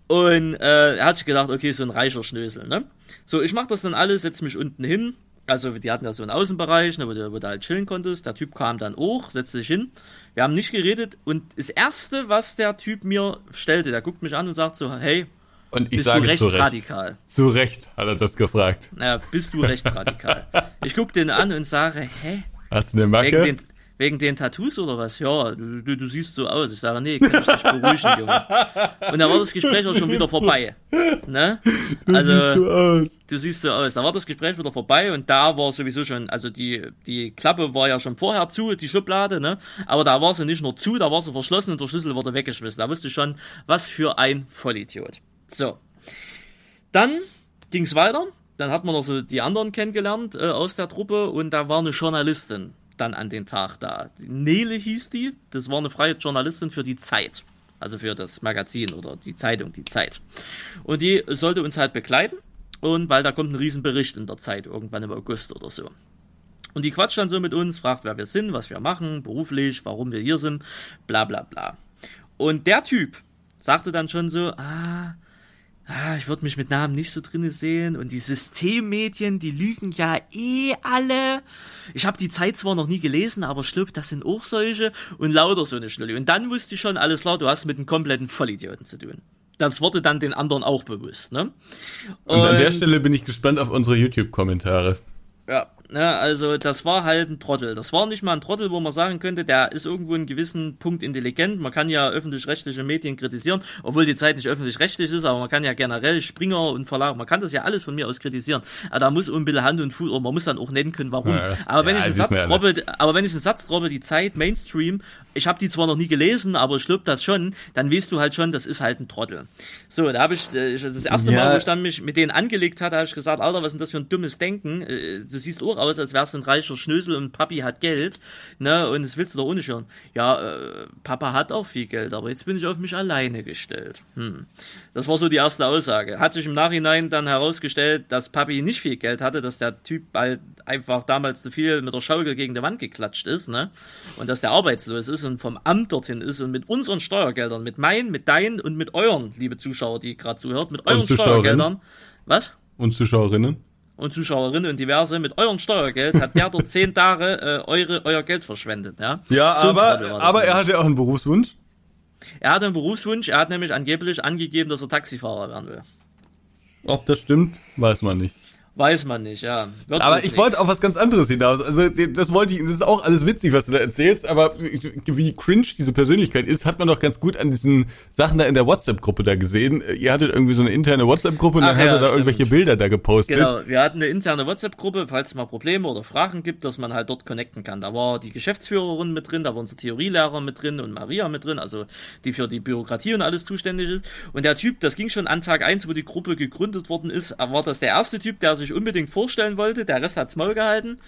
Und äh, er hat sich gedacht, okay, so ein reicher Schnösel, ne? So, ich mach das dann alles, setz mich unten hin. Also, die hatten ja so einen Außenbereich, ne, wo, du, wo du halt chillen konntest. Der Typ kam dann hoch, setzte sich hin. Wir haben nicht geredet. Und das Erste, was der Typ mir stellte, der guckt mich an und sagt so, hey, Und ich bist sage du zu Recht. rechtsradikal? Zu Recht hat er das gefragt. Naja, bist du rechtsradikal? ich guck den an und sage, hä? Hast du eine Wegen Macke? den, Wegen den Tattoos oder was? Ja, du, du, du siehst so aus. Ich sage, nee, kann ich dich beruhigen, Junge. Und da war das Gespräch auch schon wieder vorbei. Ne? Also, du siehst so aus. Du siehst so aus. Da war das Gespräch wieder vorbei und da war sowieso schon, also die, die Klappe war ja schon vorher zu, die Schublade, ne? Aber da war sie nicht nur zu, da war sie verschlossen und der Schlüssel wurde weggeschmissen. Da wusste ich schon, was für ein Vollidiot. So. Dann ging's weiter. Dann hat man noch so die anderen kennengelernt äh, aus der Truppe und da war eine Journalistin dann an den Tag da. Nele hieß die, das war eine freie Journalistin für die Zeit. Also für das Magazin oder die Zeitung, die Zeit. Und die sollte uns halt begleiten. Und weil da kommt ein Riesenbericht in der Zeit, irgendwann im August oder so. Und die quatscht dann so mit uns, fragt, wer wir sind, was wir machen, beruflich, warum wir hier sind, bla bla bla. Und der Typ sagte dann schon so, ah, ah, ich würde mich mit Namen nicht so drinne sehen und die Systemmedien, die lügen ja eh alle. Ich habe die Zeit zwar noch nie gelesen, aber schluck, das sind auch solche und lauter so eine Schnulle. Und dann wusste ich schon, alles klar, du hast mit einem kompletten Vollidioten zu tun. Das wurde dann den anderen auch bewusst, ne? Und, und an der Stelle bin ich gespannt auf unsere YouTube-Kommentare. Ja, Ne, also das war halt ein Trottel. Das war nicht mal ein Trottel, wo man sagen könnte, der ist irgendwo in gewissen Punkt intelligent. Man kann ja öffentlich-rechtliche Medien kritisieren, obwohl die Zeit nicht öffentlich-rechtlich ist, aber man kann ja generell Springer und Verlag, man kann das ja alles von mir aus kritisieren. Aber da muss ein bisschen Hand und Fuß, oder man muss dann auch nennen können, warum. Ja, aber wenn ja, ich einen Satz droppe, aber wenn ich einen Satz droppe, die Zeit, Mainstream, ich habe die zwar noch nie gelesen, aber ich glaube das schon, dann weißt du halt schon, das ist halt ein Trottel. So, da habe ich, äh, das erste ja. Mal, wo ich dann mich mit denen angelegt hatte, habe ich gesagt, Alter, was ist denn das für ein dummes Denken? Äh, du siehst auch aus, als wärst du ein reicher Schnösel und Papi hat Geld, ne, und das willst du doch ohne schon. Ja, äh, Papa hat auch viel Geld, aber jetzt bin ich auf mich alleine gestellt. Hm. Das war so die erste Aussage. Hat sich im Nachhinein dann herausgestellt, dass Papi nicht viel Geld hatte, dass der Typ halt einfach damals zu viel mit der Schaukel gegen die Wand geklatscht ist, ne, und dass der arbeitslos ist und vom Amt dorthin ist und mit unseren Steuergeldern, mit meinen, mit deinen und mit euren, liebe Zuschauer, die gerade zuhört, mit euren Steuergeldern. Was? Und Zuschauerinnen? Und Zuschauerinnen und diverse, mit eurem Steuergeld hat der dort zehn Tage äh, eure, euer Geld verschwendet. Ja, ja so aber, aber er hatte auch einen Berufswunsch. Er hatte einen Berufswunsch, er hat nämlich angeblich angegeben, dass er Taxifahrer werden will. Ob das stimmt, weiß man nicht. Weiß man nicht, ja. Wird aber ich wollte auf was ganz anderes hinaus. Also das wollte ich, das ist auch alles witzig, was du da erzählst, aber wie cringe diese Persönlichkeit ist, hat man doch ganz gut an diesen Sachen da in der WhatsApp-Gruppe da gesehen. Ihr hattet irgendwie so eine interne WhatsApp-Gruppe und Ach, dann ja, hat er da stimmt. irgendwelche Bilder da gepostet. Genau, wir hatten eine interne WhatsApp-Gruppe, falls es mal Probleme oder Fragen gibt, dass man halt dort connecten kann. Da war die Geschäftsführerin mit drin, da war unser Theorielehrer mit drin und Maria mit drin, also die für die Bürokratie und alles zuständig ist. Und der Typ, das ging schon an Tag eins, wo die Gruppe gegründet worden ist, war das der erste Typ, der sich unbedingt vorstellt vorstellen wollte. Der Rest hat's Maul gehalten.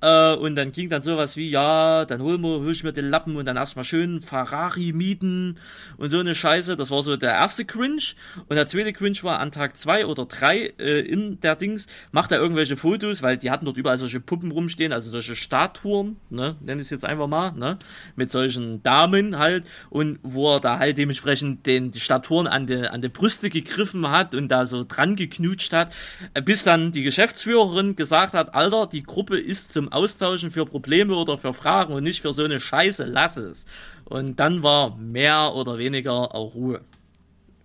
Äh, und dann ging dann sowas wie, ja, dann hol, mir, hol ich mir den Lappen und dann erstmal schön Ferrari mieten und so eine Scheiße. Das war so der erste Cringe. Und der zweite Cringe war an Tag zwei oder drei äh, in der Dings, macht er irgendwelche Fotos, weil die hatten dort überall solche Puppen rumstehen, also solche Statuen, ne, nenne ich es jetzt einfach mal, ne, mit solchen Damen halt und wo er da halt dementsprechend den, die Statuen an die, an die Brüste gegriffen hat und da so dran geknutscht hat, äh, bis dann die Geschäftsführerin gesagt hat, Alter, die Gruppe ist zum Austauschen für Probleme oder für Fragen und nicht für so eine Scheiße, lass es. Und dann war mehr oder weniger auch Ruhe.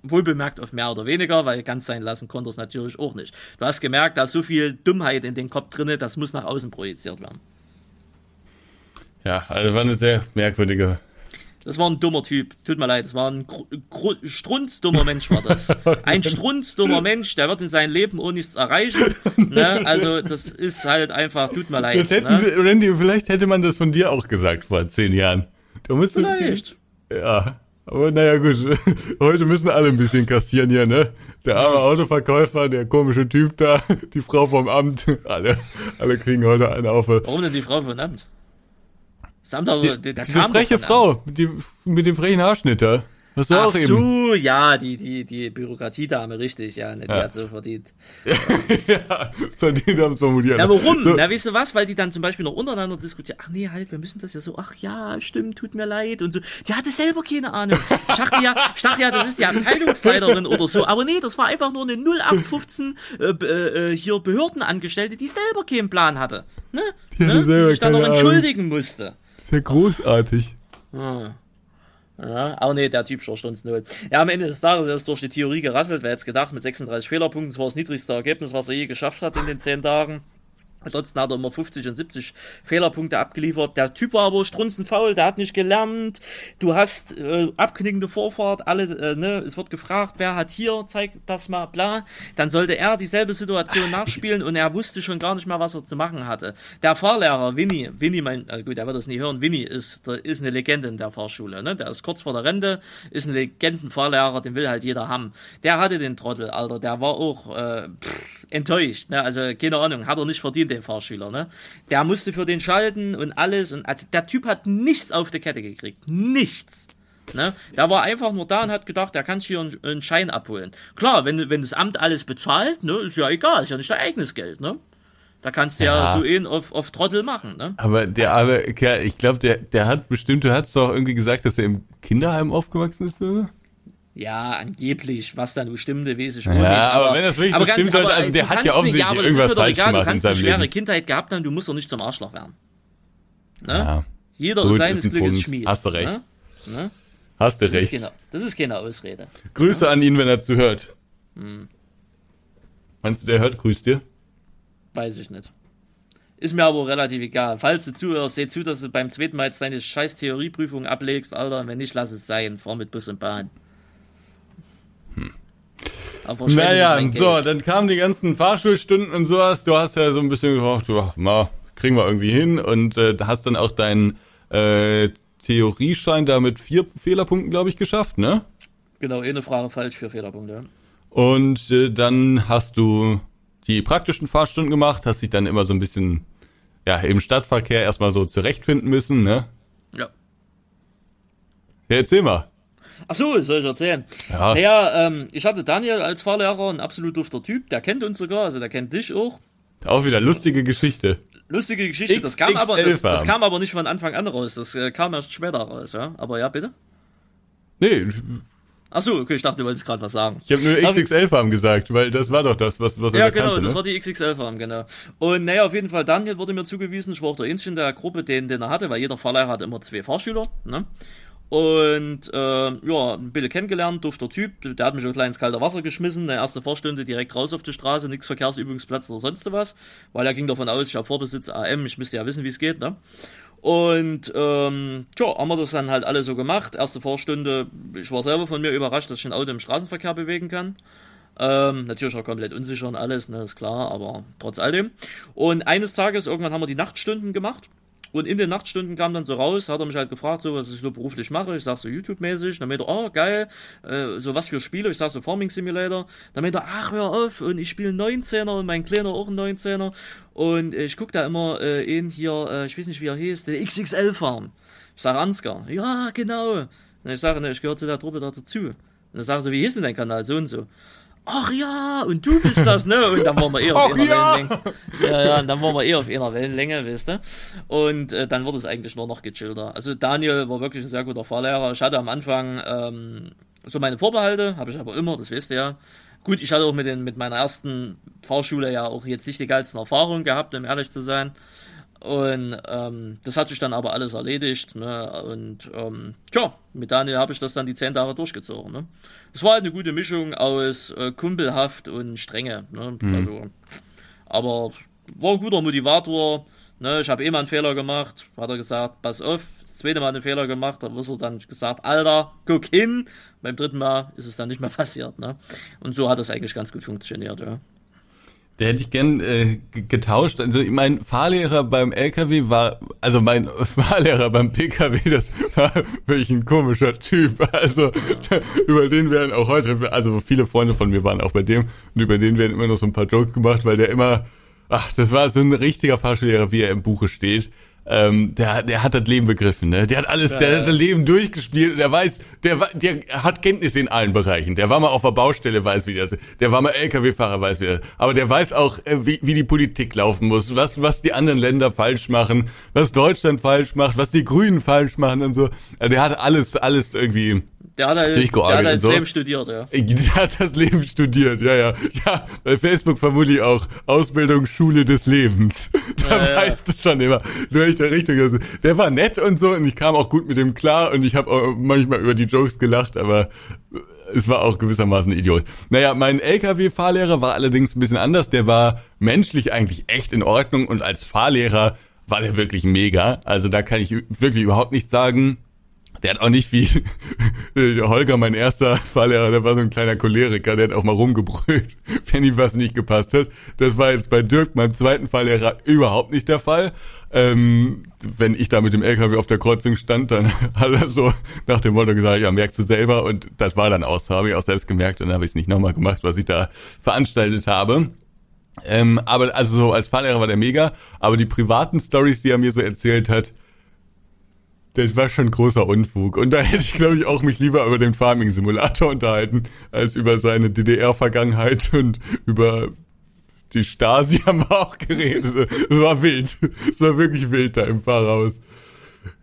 Wohl bemerkt auf mehr oder weniger, weil ganz sein lassen konnte es natürlich auch nicht. Du hast gemerkt, da ist so viel Dummheit in den Kopf drinne, das muss nach außen projiziert werden. Ja, also war eine sehr merkwürdige das war ein dummer Typ. Tut mir leid, das war ein strunzdummer Mensch, war das. Ein strunzdummer Mensch, der wird in seinem Leben auch nichts erreichen. Ne? Also, das ist halt einfach, tut mir leid. Hätten, ne? Randy, vielleicht hätte man das von dir auch gesagt vor zehn Jahren. Da musst vielleicht. Du, ja. Aber naja, gut. Heute müssen alle ein bisschen kassieren hier, ne? Der arme Autoverkäufer, der komische Typ da, die Frau vom Amt. Alle, alle kriegen heute eine auf. Warum denn die Frau vom Amt? Samt die, der, der diese freche Frau mit, die, mit dem frechen Haarschnitt da. Was du Ach auch so, eben. ja, die, die, die Bürokratiedame, richtig, ja, ne, die ja. hat so verdient. ja, verdient haben es vermutlich. Ja, warum? So. Na, weißt du was? Weil die dann zum Beispiel noch untereinander diskutieren, ach nee, halt, wir müssen das ja so, ach ja, stimmt, tut mir leid und so. Die hatte selber keine Ahnung. Ich dachte ja, ich dachte ja, das ist die Abteilungsleiterin oder so, aber nee, das war einfach nur eine 0815 äh, äh, hier Behördenangestellte, die selber keinen Plan hatte. Ne? Die, ne? die sich dann noch entschuldigen musste. Sehr großartig. Hm. Ja, aber nee, der Typ Stunde null. Ja, am Ende des Tages ist durch die Theorie gerasselt. Wer jetzt gedacht, mit 36 Fehlerpunkten, das war das niedrigste Ergebnis, was er je geschafft hat in den 10 Tagen. Ansonsten hat er immer 50 und 70 Fehlerpunkte abgeliefert. Der Typ war aber strunzenfaul, der hat nicht gelernt. Du hast äh, abknickende Vorfahrt, alle, äh, ne, es wird gefragt, wer hat hier, zeig das mal, bla. Dann sollte er dieselbe Situation nachspielen und er wusste schon gar nicht mehr, was er zu machen hatte. Der Fahrlehrer, Winnie, Winnie, mein, äh, gut, der wird das nie hören, Winnie ist, der, ist eine Legende in der Fahrschule, ne? Der ist kurz vor der Rente, ist ein Legendenfahrlehrer, den will halt jeder haben. Der hatte den Trottel, Alter, der war auch, äh, pff, enttäuscht, ne? Also, keine Ahnung, hat er nicht verdient, den Fahrschüler, ne? Der musste für den schalten und alles und also der Typ hat nichts auf die Kette gekriegt. Nichts. Ne? Der war einfach nur da und hat gedacht, er kann sich hier einen, einen Schein abholen. Klar, wenn, wenn das Amt alles bezahlt, ne, ist ja egal, ist ja nicht dein eigenes Geld, ne? Da kannst du ja, Ja. so ihn auf, auf Trottel machen, ne? Aber der arme Kerl, ich glaube, der, der hat bestimmt, du hast doch irgendwie gesagt, dass er im Kinderheim aufgewachsen ist, oder? Ja, angeblich, was da nun stimmte, weiß ich Ja, nicht. aber wenn das wirklich so stimmt, sollte- also der hat ja offensichtlich aber das irgendwas ist falsch egal, gemacht Du in kannst eine seinem schwere Leben. Kindheit gehabt haben, du musst doch nicht zum Arschloch werden. Ne? Ja. Jeder Gut, ist ist seines ein Glückes Punkt. Schmied. Hast du recht. Ne? Ne? Hast du Das, ist recht. keine, das ist keine Ausrede. Grüße an ihn, wenn er zuhört. Hm. Meinst du, der hört, grüßt dir? Weiß ich nicht. Ist mir aber relativ egal. Falls du zuhörst, seh zu, dass du beim zweiten Mal jetzt deine scheiß Theorieprüfung ablegst, Alter. Und wenn nicht, lass es sein. Fahr mit Bus und Bahn. Naja, so, dann kamen die ganzen Fahrschulstunden und sowas. Du hast ja so ein bisschen gedacht, ja, kriegen wir irgendwie hin. Und äh, hast dann auch deinen äh, Theorieschein da mit vier Fehlerpunkten, glaube ich, geschafft, ne? Genau, eine Frage falsch für Fehlerpunkte. Und äh, dann hast du die praktischen Fahrstunden gemacht, hast dich dann immer so ein bisschen ja, im Stadtverkehr erstmal so zurechtfinden müssen, ne? Ja. Ja, erzähl mal. Ach so, soll ich erzählen? Ja. Naja, ähm, ich hatte Daniel als Fahrlehrer, ein absolut dufter Typ. Der kennt uns sogar, also der kennt dich auch. Auch wieder lustige Geschichte. Lustige Geschichte, das kam, aber, das, das kam aber nicht von Anfang an raus. Das äh, kam erst später raus, ja. Aber ja, bitte? Nee, Ach so, okay, ich dachte, du wolltest gerade was sagen. ich habe nur XXL-Farm gesagt, weil das war doch das, was, was er Ja, genau, kannte, das ne? war die XXL-Farm, genau. Und naja, auf jeden Fall, Daniel wurde mir zugewiesen, ich war auch der Einzige in der Gruppe, den, den er hatte, weil jeder Fahrlehrer hat immer zwei Fahrschüler, ne? Und äh, ja, ein bisschen kennengelernt, dufter Typ, der hat mich auch gleich ins kalte Wasser geschmissen, eine erste Fahrstunde direkt raus auf die Straße, nix Verkehrsübungsplatz oder sonst was, weil er ging davon aus, ich habe Vorbesitz AM, ich müsste ja wissen, wie es geht, ne? Und ähm, tja, haben wir das dann halt alle so gemacht. Erste Fahrstunde, ich war selber von mir überrascht, dass ich ein Auto im Straßenverkehr bewegen kann. Ähm, natürlich auch komplett unsicher und alles, ne, ist klar, aber trotz alledem. Und eines Tages, irgendwann haben wir die Nachtstunden gemacht. Und in den Nachtstunden kam dann so raus, hat er mich halt gefragt, so was ich so beruflich mache. Ich sag so YouTube-mäßig. Dann meinte er, oh geil, äh, so was für Spiele. Ich sag so Farming Simulator. Dann meinte er, ach hör auf, und ich spiele einen 19er und mein Kleiner auch einen 19er. Und äh, ich guck da immer äh, in hier, äh, ich weiß nicht wie er hieß, der XXL Farm. Ich sag Ansgar, ja genau. Und ich sage, ne, ich gehöre zu der Truppe da dazu. Und dann sagen sie, wie hieß denn dein Kanal? So und so. Ach ja, und du bist das, ne? Und dann waren wir eh auf Ach einer ja. Wellenlänge. Ja, ja, und dann waren wir eh auf einer Wellenlänge, weißt du? Und äh, dann wurde es eigentlich nur noch gechillter. Also Daniel war wirklich ein sehr guter Fahrlehrer. Ich hatte am Anfang ähm, so meine Vorbehalte, habe ich aber immer, das weißt du ja. Gut, ich hatte auch mit, den, mit meiner ersten Fahrschule ja auch jetzt nicht die geilsten Erfahrungen gehabt, um ehrlich zu sein. Und ähm, das hat sich dann aber alles erledigt. Ne? Und ähm, tja, mit Daniel habe ich das dann die zehn Tage durchgezogen. Ne? Es war halt eine gute Mischung aus äh, Kumpelhaft und Strenge. Ne? Also, aber war ein guter Motivator. Ne? Ich habe eh mal einen Fehler gemacht. Hat er gesagt, pass auf. Das zweite Mal einen Fehler gemacht. Da wird er dann gesagt, Alter, guck hin. Beim dritten Mal ist es dann nicht mehr passiert. Ne? Und so hat das eigentlich ganz gut funktioniert. Ja. Der hätte ich gern äh, getauscht. Also mein Fahrlehrer beim LKW war, also mein Fahrlehrer beim PKW, das war wirklich ein komischer Typ. Also über den werden auch heute, also viele Freunde von mir waren auch bei dem und über den werden immer noch so ein paar Jokes gemacht, weil der immer, ach, das war so ein richtiger Fahrschullehrer, wie er im Buche steht. Ähm, der, der hat das Leben begriffen, ne? Der hat alles, der hat das Leben durchgespielt. Der weiß, der, der hat Kenntnisse in allen Bereichen. Der war mal auf der Baustelle, weiß wie das. Der war mal LKW-Fahrer, weiß wie das. Aber der weiß auch, äh, wie, wie die Politik laufen muss, was, was die anderen Länder falsch machen, was Deutschland falsch macht, was die Grünen falsch machen und so. Also der hat alles, alles irgendwie Der hat halt, der hat halt so. Leben studiert, ja. der hat das Leben studiert, ja, ja. Ja, bei Facebook vermutlich auch Ausbildung Schule des Lebens. Da Ja, ja. weißt du schon immer durch der Richtung. Also, der war nett und so und ich kam auch gut mit dem klar und ich habe auch manchmal über die Jokes gelacht, aber es war auch gewissermaßen ein Idiot. Naja, mein LKW-Fahrlehrer war allerdings ein bisschen anders. Der war menschlich eigentlich echt in Ordnung und als Fahrlehrer war der wirklich mega. Also da kann ich wirklich überhaupt nichts sagen. Der hat auch nicht wie Holger, mein erster Fahrlehrer, der war so ein kleiner Choleriker, der hat auch mal rumgebrüllt, wenn ihm was nicht gepasst hat. Das war jetzt bei Dirk, meinem zweiten Fahrlehrer, überhaupt nicht der Fall. Ähm, wenn ich da mit dem LKW auf der Kreuzung stand, dann hat er so nach dem Motto gesagt, ja, merkst du selber. Und das war dann aus, habe ich auch selbst gemerkt und dann habe ich es nicht nochmal gemacht, was ich da veranstaltet habe. Ähm, aber also so als Fahrlehrer war der mega, aber die privaten Stories, die er mir so erzählt hat, das war schon großer Unfug. Und da hätte ich, glaube ich, auch mich lieber über den Farming-Simulator unterhalten, als über seine DDR-Vergangenheit und über die Stasi haben wir auch geredet. Es war wild. Es war wirklich wild da im Fahrhaus.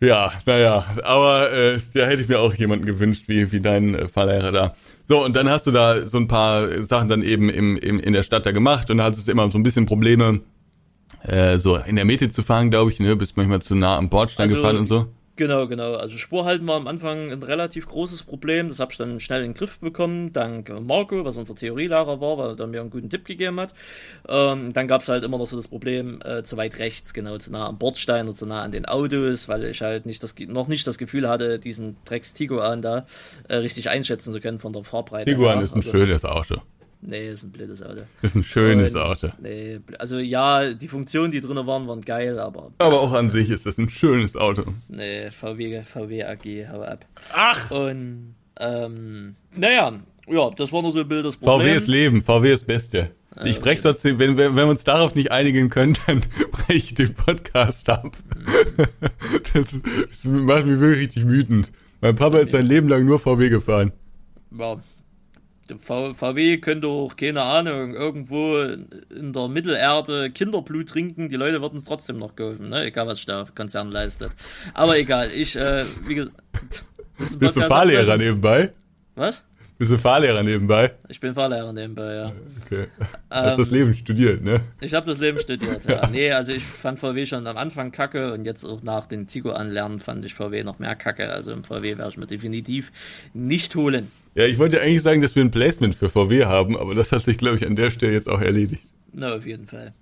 Ja, naja, aber äh, da hätte ich mir auch jemanden gewünscht, wie, wie dein äh, Fahrlehrer da. So, und dann hast du da so ein paar Sachen dann eben im, im, in der Stadt da gemacht und da hattest du immer so ein bisschen Probleme, äh, so in der Mitte zu fahren, glaube ich, ne? Bist manchmal zu nah am Bordstein also, gefahren und so. Genau, genau. Also Spurhalten war am Anfang ein relativ großes Problem. Das habe ich dann schnell in den Griff bekommen, dank Marco, was unser Theorielehrer war, weil er mir einen guten Tipp gegeben hat. Ähm, dann gab es halt immer noch so das Problem, äh, zu weit rechts, genau, zu nah am Bordstein oder zu nah an den Autos, weil ich halt nicht das, noch nicht das Gefühl hatte, diesen Drecks Tiguan da äh, richtig einschätzen zu können von der Fahrbreite. Tiguan ist ein also, schönes Auto. Nee, ist ein blödes Auto. Ist ein schönes Und, Auto. Nee, also ja, die Funktionen, die drin waren, waren geil, aber. Aber auch an sich ist das ein schönes Auto. Nee, VW, VW AG, hau ab. Ach! Und, ähm, naja, ja, das war nur so ein Bild das Problem. VW ist Leben, VW ist Beste. Äh, ich breche sonst, wenn, wenn wir uns darauf nicht einigen können, dann breche ich den Podcast ab. Mhm. Das, das macht mich wirklich richtig wütend. Mein Papa ist sein Leben lang nur VW gefahren. Ja, VW könnte auch, keine Ahnung, irgendwo in der Mittelerde Kinderblut trinken, die Leute würden es trotzdem noch kaufen, ne? egal was der Konzern leistet. Aber egal, ich, äh, wie gesagt. Bist du Fahrlehrer nebenbei? Was? Bist du Fahrlehrer nebenbei? Ich bin Fahrlehrer nebenbei, ja. Okay. Hast ähm, das Leben studiert, ne? Ich habe das Leben studiert, ja. Nee, also ich fand VW schon am Anfang kacke und jetzt auch nach den Tigo anlernen fand ich VW noch mehr kacke. Also im VW werde ich mir definitiv nicht holen. Ja, ich wollte eigentlich sagen, dass wir ein Placement für VW haben, aber das hat sich, glaube ich, an der Stelle jetzt auch erledigt. Na, auf jeden Fall.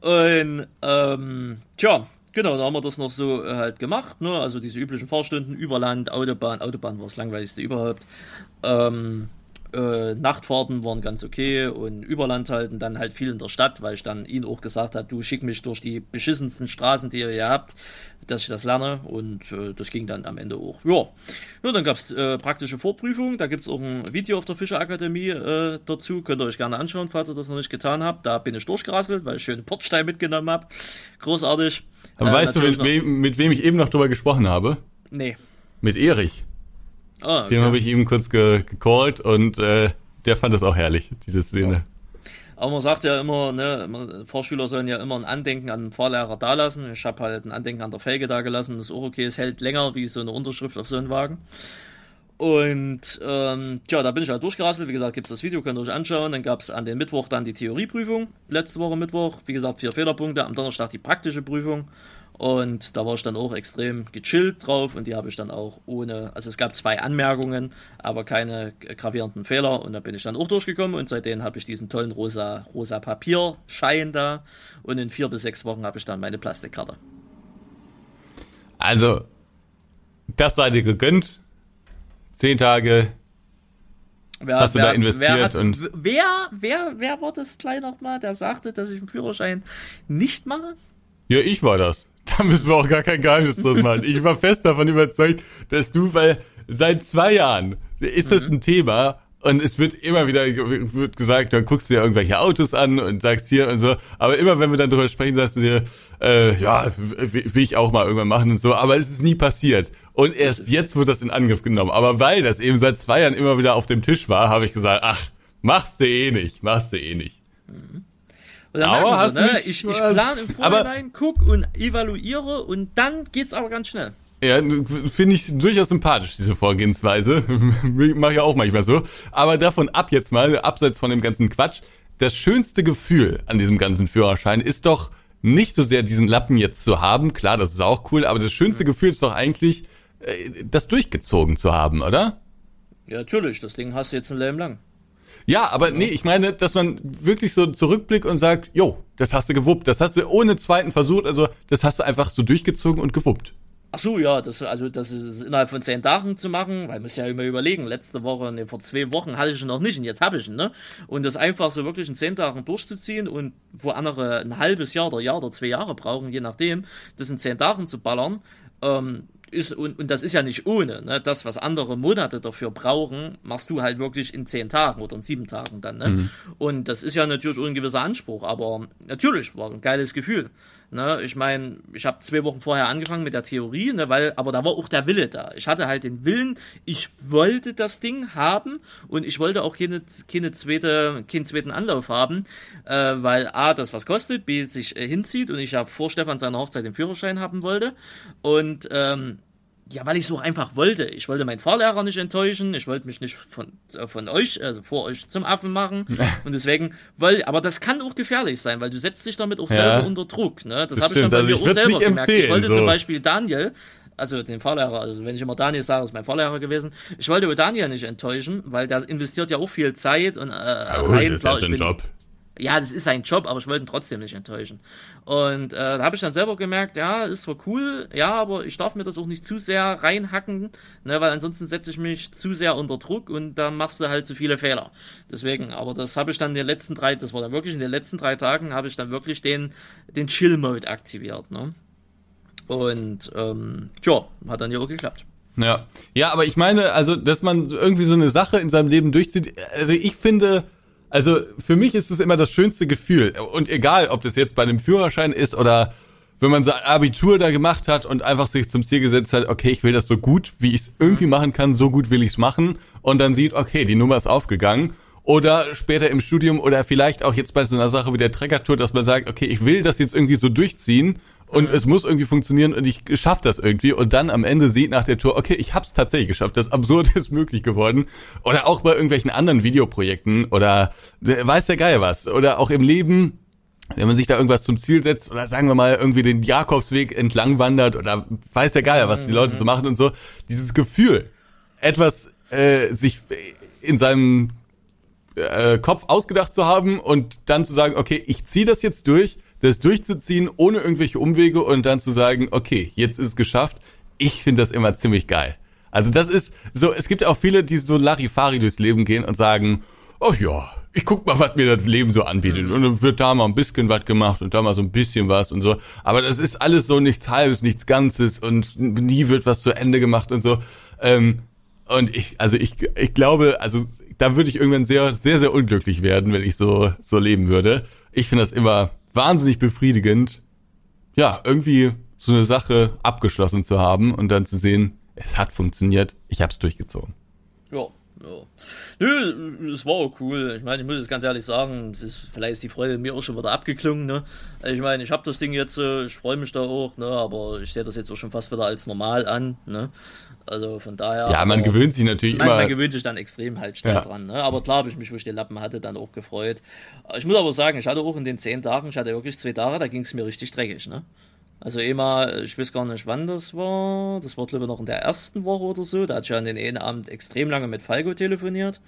Und, ähm, tja, genau, da haben wir das noch so äh, halt gemacht, ne? Also diese üblichen Fahrstunden, Überland, Autobahn, Autobahn war das langweiligste überhaupt. Ähm, äh, Nachtfahrten waren ganz okay und Überland halten dann halt viel in der Stadt, weil ich dann ihn auch gesagt habe, du schick mich durch die beschissensten Straßen, die ihr hier habt, dass ich das lerne und äh, das ging dann am Ende auch. Ja, ja dann gab es äh, praktische Vorprüfung, da gibt es auch ein Video auf der Fischerakademie äh, dazu, könnt ihr euch gerne anschauen, falls ihr das noch nicht getan habt. Da bin ich durchgerasselt, weil ich schönen Portstein mitgenommen habe. Großartig. Aber weißt du, mit, wem, mit wem ich eben noch drüber gesprochen habe? Nee. Mit Erich. Ah, okay. Dem habe ich eben kurz ge gecallt und äh, der fand das auch herrlich, diese Szene. Ja. Aber man sagt ja immer, ne, Fahrschüler sollen ja immer ein Andenken an den Fahrlehrer dalassen. Ich habe halt ein Andenken an der Felge da gelassen. Das ist auch okay, es hält länger wie so eine Unterschrift auf so einem Wagen. Und ähm, tja, da bin ich halt durchgerasselt. Wie gesagt, gibt es das Video, könnt ihr euch anschauen. Dann gab es an den Mittwoch dann die Theorieprüfung. Letzte Woche Mittwoch. Wie gesagt, vier Fehlerpunkte. Am Donnerstag die praktische Prüfung. Und da war ich dann auch extrem gechillt drauf und die habe ich dann auch ohne, also es gab zwei Anmerkungen, aber keine gravierenden Fehler und da bin ich dann auch durchgekommen und seitdem habe ich diesen tollen rosa, rosa Papierschein da und in vier bis sechs Wochen habe ich dann meine Plastikkarte. Also, das sei dir gegönnt. Zehn Tage wer, hast du wer, da investiert wer hat, und. Wer, wer, wer war das gleich nochmal, der sagte, dass ich einen Führerschein nicht mache? Ja, ich war das. Da müssen wir auch gar kein Geheimnis draus machen. Ich war fest davon überzeugt, dass du, weil seit zwei Jahren ist das mhm. ein Thema und es wird immer wieder wird gesagt, dann guckst du dir irgendwelche Autos an und sagst hier und so. Aber immer wenn wir dann drüber sprechen, sagst du dir, äh, ja, will ich auch mal irgendwann machen und so. Aber es ist nie passiert. Und erst jetzt wird das in Angriff genommen. Aber weil das eben seit zwei Jahren immer wieder auf dem Tisch war, habe ich gesagt, ach, machst du eh nicht, machst du eh nicht. Mhm. Und dann aber hast so, ne? ich, ich plane im Vorhinein, guck und evaluiere und dann geht's aber ganz schnell. Ja, finde ich durchaus sympathisch, diese Vorgehensweise. Mache ich auch manchmal so. Aber davon ab jetzt mal, abseits von dem ganzen Quatsch, das schönste Gefühl an diesem ganzen Führerschein ist doch nicht so sehr diesen Lappen jetzt zu haben. Klar, das ist auch cool, aber das schönste Gefühl ist doch eigentlich, das durchgezogen zu haben, oder? Ja, natürlich, das Ding hast du jetzt ein Leben lang. Ja, aber nee, ich meine, dass man wirklich so zurückblickt und sagt, jo, das hast du gewuppt, das hast du ohne zweiten Versuch, also das hast du einfach so durchgezogen und gewuppt. Ach so, ja, das, also das ist innerhalb von zehn Tagen zu machen, weil man muss ja immer überlegen, letzte Woche, ne, vor zwei Wochen hatte ich ihn noch nicht und jetzt habe ich ihn, ne? Und das einfach so wirklich in zehn Tagen durchzuziehen und wo andere ein halbes Jahr oder Jahr oder zwei Jahre brauchen, je nachdem, das in zehn Tagen zu ballern, ähm, ist, und, und das ist ja nicht ohne, ne? Das, was andere Monate dafür brauchen, machst du halt wirklich in zehn Tagen oder in sieben Tagen dann, ne? Mhm. Und das ist ja natürlich ein gewisser Anspruch, aber natürlich war ein geiles Gefühl. Ne? Ich meine, ich habe zwei Wochen vorher angefangen mit der Theorie, ne? weil, aber da war auch der Wille da. Ich hatte halt den Willen, ich wollte das Ding haben und ich wollte auch keine, keine zweite, keinen zweiten Anlauf haben, äh, weil A, das was kostet, B, sich äh, hinzieht und ich ja vor Stefan seiner Hochzeit den Führerschein haben wollte. Und ähm, ja, weil ich so einfach wollte. Ich wollte meinen Fahrlehrer nicht enttäuschen. Ich wollte mich nicht von, äh, von euch, also vor euch zum Affen machen. Und deswegen wollte, aber das kann auch gefährlich sein, weil du setzt dich damit auch ja. selber unter Druck. Ne? Das, das habe ich dann bei also mir auch selber gemerkt. Ich wollte so. zum Beispiel Daniel, also den Fahrlehrer, also wenn ich immer Daniel sage, ist mein Fahrlehrer gewesen. Ich wollte Daniel nicht enttäuschen, weil der investiert ja auch viel Zeit und äh, gut, rein, das ist ja schon Job ja, das ist sein Job, aber ich wollte ihn trotzdem nicht enttäuschen. Und äh, da habe ich dann selber gemerkt, ja, ist zwar cool, ja, aber ich darf mir das auch nicht zu sehr reinhacken, ne, weil ansonsten setze ich mich zu sehr unter Druck und dann machst du halt zu viele Fehler. Deswegen, aber das habe ich dann in den letzten drei, das war dann wirklich in den letzten drei Tagen, habe ich dann wirklich den, den Chill-Mode aktiviert, ne? Und ähm, hat dann ja auch geklappt. Ja. Ja, aber ich meine, also, dass man irgendwie so eine Sache in seinem Leben durchzieht, also ich finde, also für mich ist es immer das schönste Gefühl. Und egal, ob das jetzt bei einem Führerschein ist oder wenn man sein Abitur da gemacht hat und einfach sich zum Ziel gesetzt hat, okay, ich will das so gut, wie ich es irgendwie machen kann, so gut will ich es machen. Und dann sieht, okay, die Nummer ist aufgegangen. Oder später im Studium oder vielleicht auch jetzt bei so einer Sache wie der Treckertour, dass man sagt, okay, ich will das jetzt irgendwie so durchziehen und es muss irgendwie funktionieren und ich schaffe das irgendwie. Und dann am Ende sieht nach der Tour, okay, ich habe es tatsächlich geschafft, das Absurde ist möglich geworden. Oder auch bei irgendwelchen anderen Videoprojekten oder weiß der Geil was. Oder auch im Leben, wenn man sich da irgendwas zum Ziel setzt oder sagen wir mal irgendwie den Jakobsweg entlang wandert oder weiß der Geil was die Leute so machen und so, dieses Gefühl, etwas äh, sich in seinem äh, Kopf ausgedacht zu haben und dann zu sagen, okay, ich ziehe das jetzt durch das durchzuziehen, ohne irgendwelche Umwege und dann zu sagen, okay, jetzt ist es geschafft. Ich finde das immer ziemlich geil. Also das ist so, es gibt auch viele, die so Larifari durchs Leben gehen und sagen, oh ja, ich guck mal, was mir das Leben so anbietet. Mhm. Und dann wird da mal ein bisschen was gemacht und da mal so ein bisschen was und so. Aber das ist alles so nichts Halbes, nichts Ganzes und nie wird was zu Ende gemacht und so. Ähm, und ich, also ich, ich glaube, also da würde ich irgendwann sehr, sehr, sehr unglücklich werden, wenn ich so, so leben würde. Ich finde das immer wahnsinnig befriedigend, ja, irgendwie so eine Sache abgeschlossen zu haben und dann zu sehen, es hat funktioniert, ich habe es durchgezogen. Ja, ja. Nö, es war auch cool. Ich meine, ich muss es ganz ehrlich sagen, es ist, vielleicht ist die Freude mir auch schon wieder abgeklungen. Ne? Ich meine, ich habe das Ding jetzt, ich freue mich da auch, ne? aber ich sehe das jetzt auch schon fast wieder als normal an. Ne? Also von daher. Ja, man gewöhnt sich natürlich man, immer. Man gewöhnt sich dann extrem halt schnell ja. dran. Ne? Aber klar habe ich mich, wo ich den Lappen hatte, dann auch gefreut. Ich muss aber sagen, ich hatte auch in den zehn Tagen, ich hatte wirklich zwei Tage, da ging es mir richtig dreckig. Ne? Also immer, ich weiß gar nicht, wann das war. Das war, glaube ich, noch in der ersten Woche oder so. Da hatte ich ja an den einen Abend extrem lange mit Falco telefoniert.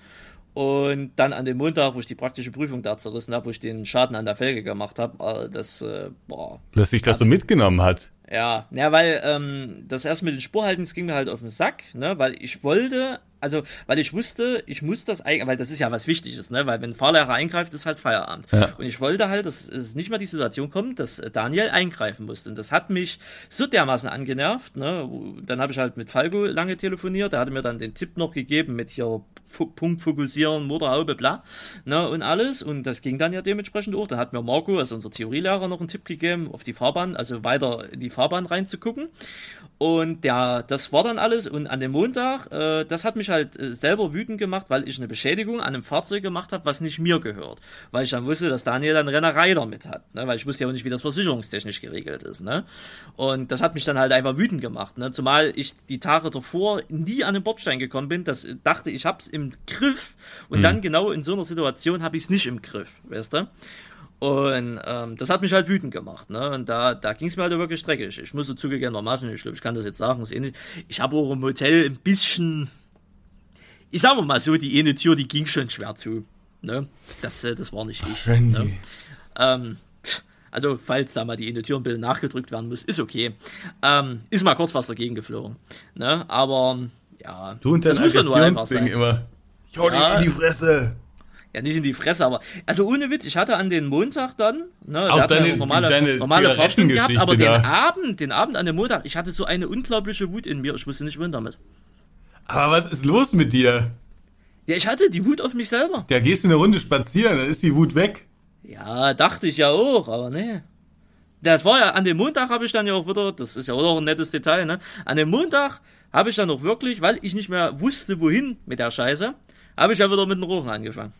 Und dann an dem Montag, wo ich die praktische Prüfung da zerrissen habe, wo ich den Schaden an der Felge gemacht habe, äh, das, äh, boah. Dass sich das so mitgenommen hat. Ja, ja, weil ähm, das erst mit den Spurhalten, das ging mir halt auf den Sack, ne, weil ich wollte also, weil ich wusste, ich muss das eigentlich, weil das ist ja was Wichtiges, ne? Weil wenn ein Fahrlehrer eingreift, ist halt Feierabend. Ja. Und ich wollte halt, dass es nicht mal die Situation kommt, dass Daniel eingreifen musste. Und das hat mich so dermaßen angenervt, ne? Dann habe ich halt mit Falco lange telefoniert, der hatte mir dann den Tipp noch gegeben mit hier Punkt fokussieren, Motorhaube, bla, ne? Und alles. Und das ging dann ja dementsprechend auch. Dann hat mir Marco, also unser Theorielehrer, noch einen Tipp gegeben, auf die Fahrbahn, also weiter in die Fahrbahn reinzugucken. Und ja, das war dann alles. Und an dem Montag, äh, das hat mich halt äh, selber wütend gemacht, weil ich eine Beschädigung an einem Fahrzeug gemacht habe, was nicht mir gehört. Weil ich dann wusste, dass Daniel dann Rennerei damit hat. Ne? Weil ich wusste ja auch nicht, wie das versicherungstechnisch geregelt ist. Ne? Und das hat mich dann halt einfach wütend gemacht. Ne? Zumal ich die Tage davor nie an den Bordstein gekommen bin. Das dachte, ich hab's im Griff. Und mhm. dann genau in so einer Situation habe ich es nicht im Griff. Weißt du? Und ähm, das hat mich halt wütend gemacht. Ne? Und da, da ging es mir halt wirklich dreckig. Ich musste zugegebenermaßen, ich glaube, ich kann das jetzt sagen, ist ähnlich. Ich habe auch im Hotel ein bisschen ich sag mal so, die eine Tür, die ging schon schwer zu. Ne? Das, äh, das war nicht ich. Ne? Ähm, also, falls da mal die eine Tür ein bisschen nachgedrückt werden muss, ist okay. Ähm, ist mal kurz was dagegen geflogen. Ne? Aber, ja, Du und das muss doch nur einfach sein. immer. Ich hau Ja. dir in die Fresse. Ja, nicht in die Fresse, aber, also ohne Witz, ich hatte an den Montag dann, ne, Auch deine- ja normale, deine normale Fahrstunden gehabt, aber den Zigarettengeschichte Abend, den Abend an dem Montag, ich hatte so eine unglaubliche Wut in mir, ich wusste nicht wohin damit. Aber was ist los mit dir? Ja, ich hatte die Wut auf mich selber. Da gehst du eine Runde spazieren, dann ist die Wut weg. Ja, dachte ich ja auch, aber nee. Das war ja, an dem Montag habe ich dann ja auch wieder, das ist ja auch noch ein nettes Detail, ne? An dem Montag habe ich dann auch wirklich, weil ich nicht mehr wusste, wohin mit der Scheiße, habe ich ja wieder mit dem Rochen angefangen.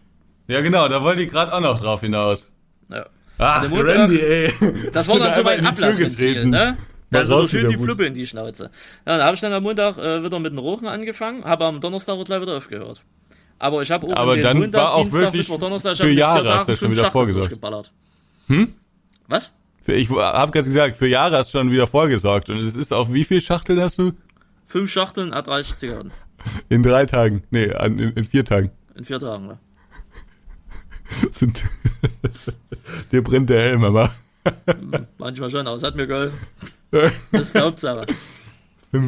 Ja, genau, da wollte ich gerade auch noch drauf hinaus. Ja. Ach, Montag- Randy, ey. Das war dann so mein Ablassventil, ne? Dann raus schön die. Fluppe in die Schnauze. Ja, da habe ich dann am Montag äh, wieder mit dem Rochen angefangen, habe am Donnerstag gleich wieder aufgehört. Aber ich habe auch Aber den dann Montag, war auch Dienstag, wirklich Mittwoch, Donnerstag, ich für Jahre hast du ja schon wieder vorgesorgt. Hm? Was? Ich habe gerade gesagt, für Jahre hast du schon wieder vorgesorgt. Und es ist auf wie viel Schachteln hast du? Fünf Schachteln, A30 Zigaretten. In drei Tagen. Nee, in, in vier Tagen. In vier Tagen, ne? Sind Dir brennt der Helm, aber. Manchmal schon, aber es hat mir geholfen. Das ist die Hauptsache.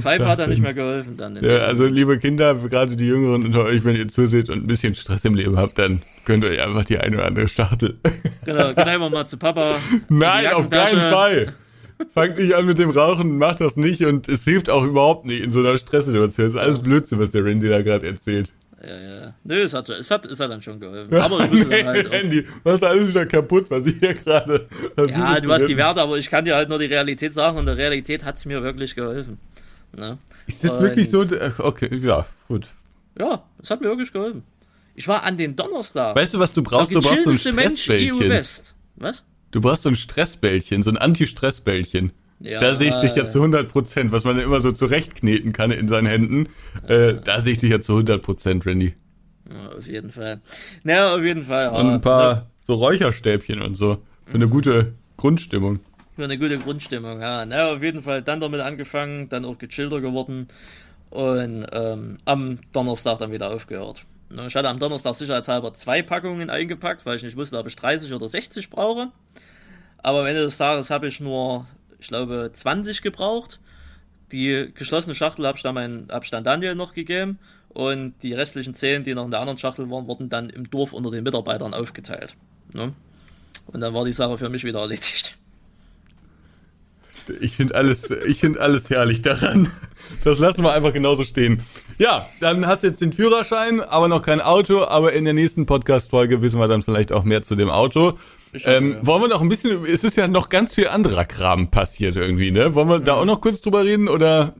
Pfeife hat er nicht mehr geholfen dann. Ja, also liebe Kinder, gerade die Jüngeren unter euch, wenn ihr zuseht und ein bisschen Stress im Leben habt, dann könnt ihr euch einfach die eine oder andere Schachtel. Genau, gehen einfach mal zu Papa. Nein, auf keinen. Fall. Fangt nicht an mit dem Rauchen, macht das nicht und es hilft auch überhaupt nicht in so einer Stresssituation. Es ist alles Blödsinn, was der Randy da gerade erzählt. Ja, ja. Nö, es hat, es, hat, es hat dann schon geholfen. Aber ich wusste nee, halt Randy, was ist alles wieder kaputt, was ich hier gerade Ja, du hast die. Werte, aber ich kann dir halt nur die Realität sagen und der Realität hat es mir wirklich geholfen. Ne? Ist das Und- wirklich so? Okay, ja, gut. Ja, es hat mir wirklich geholfen. Ich war an den Donnerstag. Weißt du, was du brauchst? Du brauchst so ein gechillteste Mensch EU Stressbällchen. West. Was? Du brauchst so ein Stressbällchen, so ein Anti-Stressbällchen. Ja, da sehe ich dich ja zu 100 Prozent, was man immer so zurechtkneten kann in seinen Händen. Äh, da sehe ich dich ja zu 100 Prozent, Randy. Ja, auf jeden Fall. Na, auf jeden Fall. Und Ja, ein paar so Räucherstäbchen und so. Für eine gute Grundstimmung. Für eine gute Grundstimmung, ja. Na, auf jeden Fall dann damit angefangen, dann auch gechillter geworden und ähm, am Donnerstag dann wieder aufgehört. Ich hatte am Donnerstag sicherheitshalber zwei Packungen eingepackt, weil ich nicht wusste, ob ich 30 oder 60 brauche. Aber am Ende des Tages habe ich nur, ich glaube, 20 gebraucht. Die geschlossene Schachtel habe ich dann meinen Abstand Daniel noch gegeben und die restlichen 10, die noch in der anderen Schachtel waren, wurden dann im Dorf unter den Mitarbeitern aufgeteilt. Ne? Und dann war die Sache für mich wieder erledigt. Ich finde alles, ich finde alles herrlich daran. Das lassen wir einfach genauso stehen. Ja, dann hast du jetzt den Führerschein, aber noch kein Auto. Aber in der nächsten Podcast-Folge wissen wir dann vielleicht auch mehr zu dem Auto. Ähm, ja. wollen wir noch ein bisschen, es ist ja noch ganz viel anderer Kram passiert irgendwie, ne? Wollen wir da auch noch kurz drüber reden oder